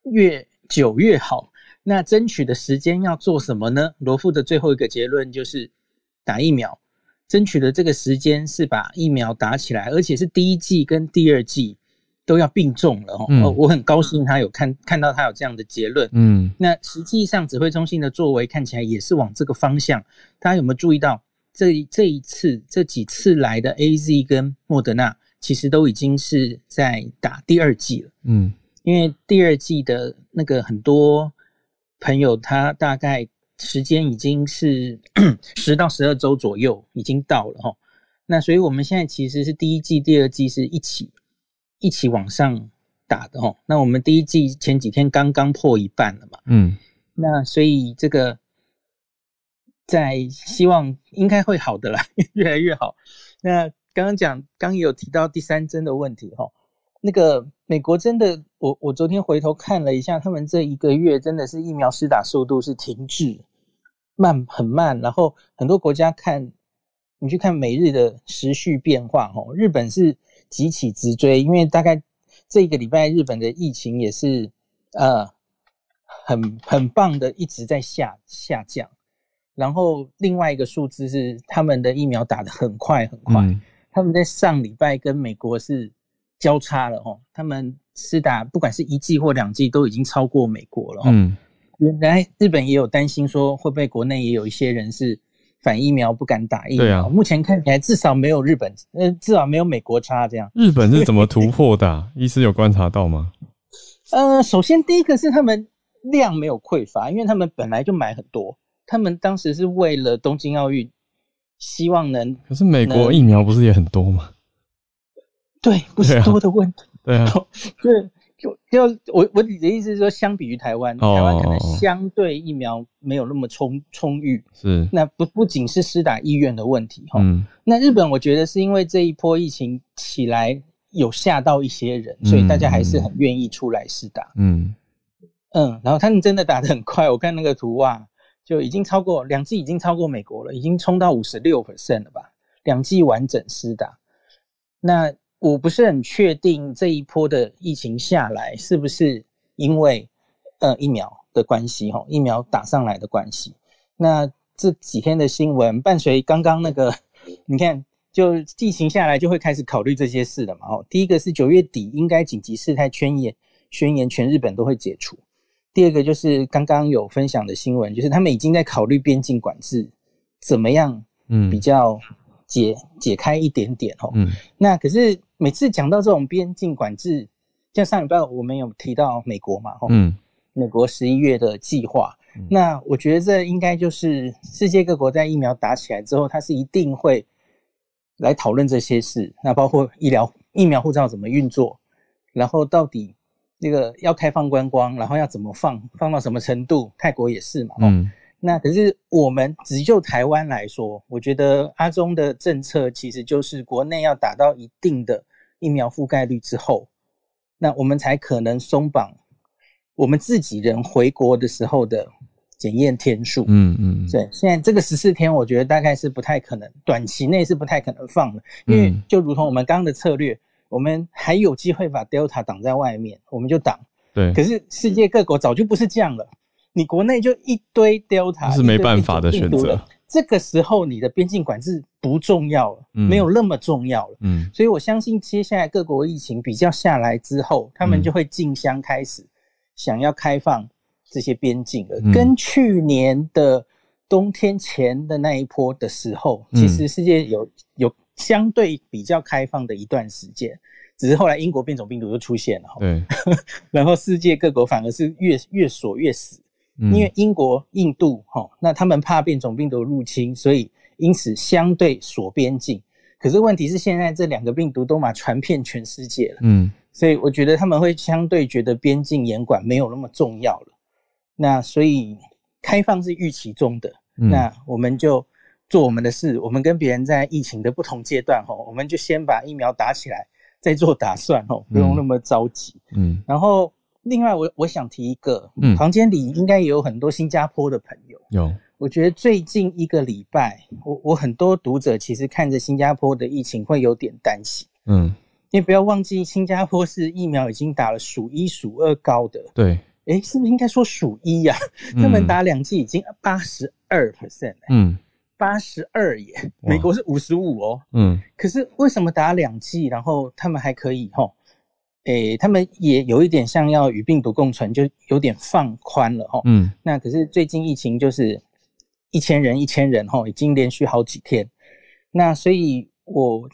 越久越好。那争取的时间要做什么呢？罗富的最后一个结论就是打疫苗，争取的这个时间是把疫苗打起来，而且是第一季跟第二季都要并重了哦。嗯，我很高兴他有看看到他有这样的结论。嗯，那实际上指挥中心的作为看起来也是往这个方向。大家有没有注意到这这一次这几次来的 A Z 跟莫德纳，其实都已经是在打第二季了。嗯，因为第二季的那个很多朋友他大概。时间已经是 十到十二周左右，已经到了哈。那所以我们现在其实是第一季、第二季是一起一起往上打的哈。那我们第一季前几天刚刚破一半了嘛，嗯。那所以这个在希望应该会好的啦，越来越好。那刚刚讲，刚有提到第三针的问题哈。那个美国真的，我我昨天回头看了一下，他们这一个月真的是疫苗施打速度是停滞，慢很慢。然后很多国家看，你去看每日的时序变化，哦，日本是急起直追，因为大概这一个礼拜日本的疫情也是呃很很棒的，一直在下下降。然后另外一个数字是他们的疫苗打得很快很快，他们在上礼拜跟美国是。交叉了哦，他们施打不管是一剂或两剂都已经超过美国了。嗯，原来日本也有担心说会不会国内也有一些人是反疫苗不敢打疫苗。对啊，目前看起来至少没有日本，呃，至少没有美国差这样。日本是怎么突 破的？医师有观察到吗？呃，首先第一个是他们量没有匮乏，因为他们本来就买很多，他们当时是为了东京奥运，希望能。可是美国疫苗不是也很多吗？对，不是多的问题。对啊，对，就就我我的意思是说，相比于台湾，台湾可能相对疫苗没有那么充充裕。是，那不不仅是施打意愿的问题哈。嗯。那日本我觉得是因为这一波疫情起来有吓到一些人，所以大家还是很愿意出来施打。嗯嗯，然后他们真的打的很快，我看那个图哇，就已经超过两剂，已经超过美国了，已经冲到五十六 percent 了吧？两剂完整施打，那。我不是很确定这一波的疫情下来是不是因为呃疫苗的关系哈，疫苗打上来的关系。那这几天的新闻伴随刚刚那个，你看就疫情下来就会开始考虑这些事了嘛。哦，第一个是九月底应该紧急事态宣言宣言全日本都会解除。第二个就是刚刚有分享的新闻，就是他们已经在考虑边境管制怎么样，嗯，比较解解开一点点哦。嗯，那可是。每次讲到这种边境管制，像上礼拜我们有提到美国嘛，嗯，美国十一月的计划，那我觉得这应该就是世界各国在疫苗打起来之后，它是一定会来讨论这些事，那包括医疗疫苗护照怎么运作，然后到底那个要开放观光，然后要怎么放，放到什么程度，泰国也是嘛，嗯。那可是我们只就台湾来说，我觉得阿中的政策其实就是国内要达到一定的疫苗覆盖率之后，那我们才可能松绑我们自己人回国的时候的检验天数。嗯嗯，对，现在这个十四天，我觉得大概是不太可能，短期内是不太可能放的，因为就如同我们刚刚的策略，我们还有机会把 Delta 挡在外面，我们就挡。对，可是世界各国早就不是这样了。你国内就一堆 Delta，是没办法的选择。这个时候你的边境管制不重要了，没有那么重要了。嗯，所以我相信接下来各国疫情比较下来之后，他们就会竞相开始想要开放这些边境了。跟去年的冬天前的那一波的时候，其实世界有有相对比较开放的一段时间，只是后来英国变种病毒就出现了，对，然后世界各国反而是越越锁越死。因为英国、印度，哈，那他们怕变种病毒入侵，所以因此相对锁边境。可是问题是，现在这两个病毒都嘛传遍全世界了，嗯，所以我觉得他们会相对觉得边境严管没有那么重要了。那所以开放是预期中的，那我们就做我们的事。我们跟别人在疫情的不同阶段，哈，我们就先把疫苗打起来，再做打算，哈，不用那么着急，嗯，然后。另外，我我想提一个，嗯，房间里应该也有很多新加坡的朋友。有，我觉得最近一个礼拜，我我很多读者其实看着新加坡的疫情会有点担心。嗯，因为不要忘记，新加坡是疫苗已经打了数一数二高的。对，哎，是不是应该说数一呀？他们打两剂已经八十二 percent。嗯。八十二耶，美国是五十五哦。嗯，可是为什么打两剂，然后他们还可以吼？诶，他们也有一点像要与病毒共存，就有点放宽了吼。嗯，那可是最近疫情就是一千人一千人吼，已经连续好几天。那所以我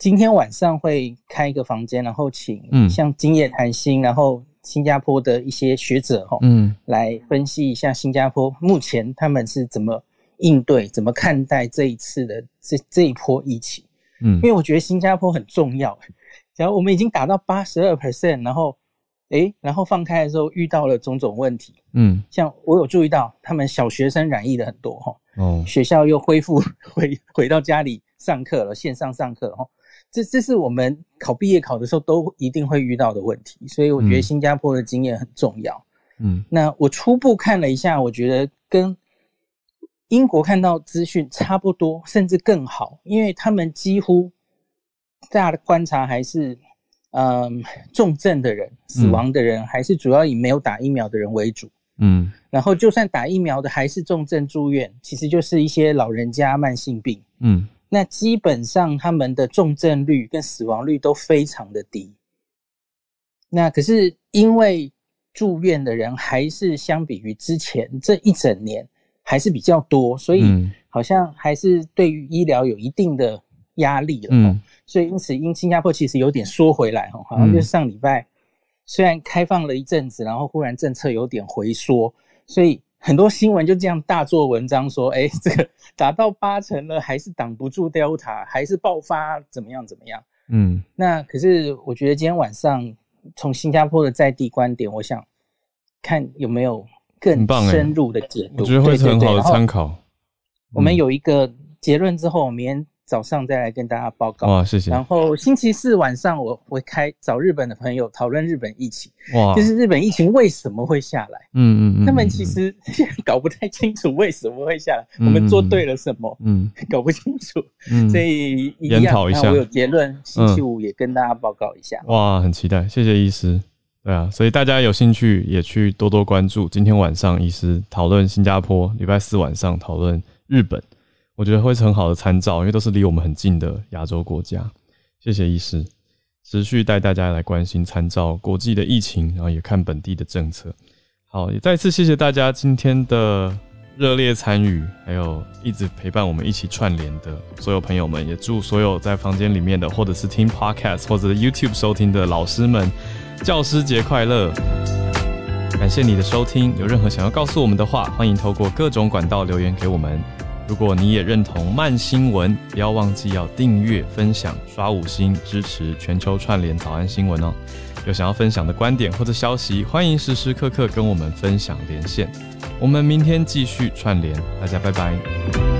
今天晚上会开一个房间，然后请像今夜谈心，然后新加坡的一些学者吼，嗯，来分析一下新加坡目前他们是怎么。应对怎么看待这一次的这这一波疫情？嗯，因为我觉得新加坡很重要。假如我们已经达到八十二 percent，然后，哎，然后放开的时候遇到了种种问题，嗯，像我有注意到他们小学生染疫的很多哈，哦，学校又恢复 回回到家里上课了，线上上课哈，这这是我们考毕业考的时候都一定会遇到的问题，所以我觉得新加坡的经验很重要。嗯，那我初步看了一下，我觉得跟英国看到资讯差不多，甚至更好，因为他们几乎大家的观察还是，嗯，重症的人、死亡的人还是主要以没有打疫苗的人为主，嗯，然后就算打疫苗的还是重症住院，其实就是一些老人家慢性病，嗯，那基本上他们的重症率跟死亡率都非常的低，那可是因为住院的人还是相比于之前这一整年。还是比较多，所以好像还是对于医疗有一定的压力了。嗯，所以因此，因新加坡其实有点缩回来哈，好像就是上礼拜虽然开放了一阵子，然后忽然政策有点回缩，所以很多新闻就这样大做文章说，哎，这个 达到八成了，还是挡不住 Delta，还是爆发怎么样怎么样？嗯，那可是我觉得今天晚上从新加坡的在地观点，我想看有没有。更深入的解读，我觉得会很好的参考。我们有一个结论之后，明天早上再来跟大家报告。哇，谢谢。然后星期四晚上我会开找日本的朋友讨论日本疫情。哇，就是日本疫情为什么会下来？嗯嗯嗯。他们其实 搞不太清楚为什么会下来，我们做对了什么？嗯，搞不清楚。嗯，所以研讨一下。我有结论，星期五也跟大家报告一下。哇，很期待，谢谢医师。对啊，所以大家有兴趣也去多多关注。今天晚上医师讨论新加坡，礼拜四晚上讨论日本，我觉得会是很好的参照，因为都是离我们很近的亚洲国家。谢谢医师，持续带大家来关心参照国际的疫情，然后也看本地的政策。好，也再次谢谢大家今天的热烈参与，还有一直陪伴我们一起串联的所有朋友们，也祝所有在房间里面的，或者是听 Podcast 或者 YouTube 收听的老师们。教师节快乐！感谢你的收听。有任何想要告诉我们的话，欢迎透过各种管道留言给我们。如果你也认同慢新闻，不要忘记要订阅、分享、刷五星支持全球串联早安新闻哦。有想要分享的观点或者消息，欢迎时时刻刻跟我们分享连线。我们明天继续串联，大家拜拜。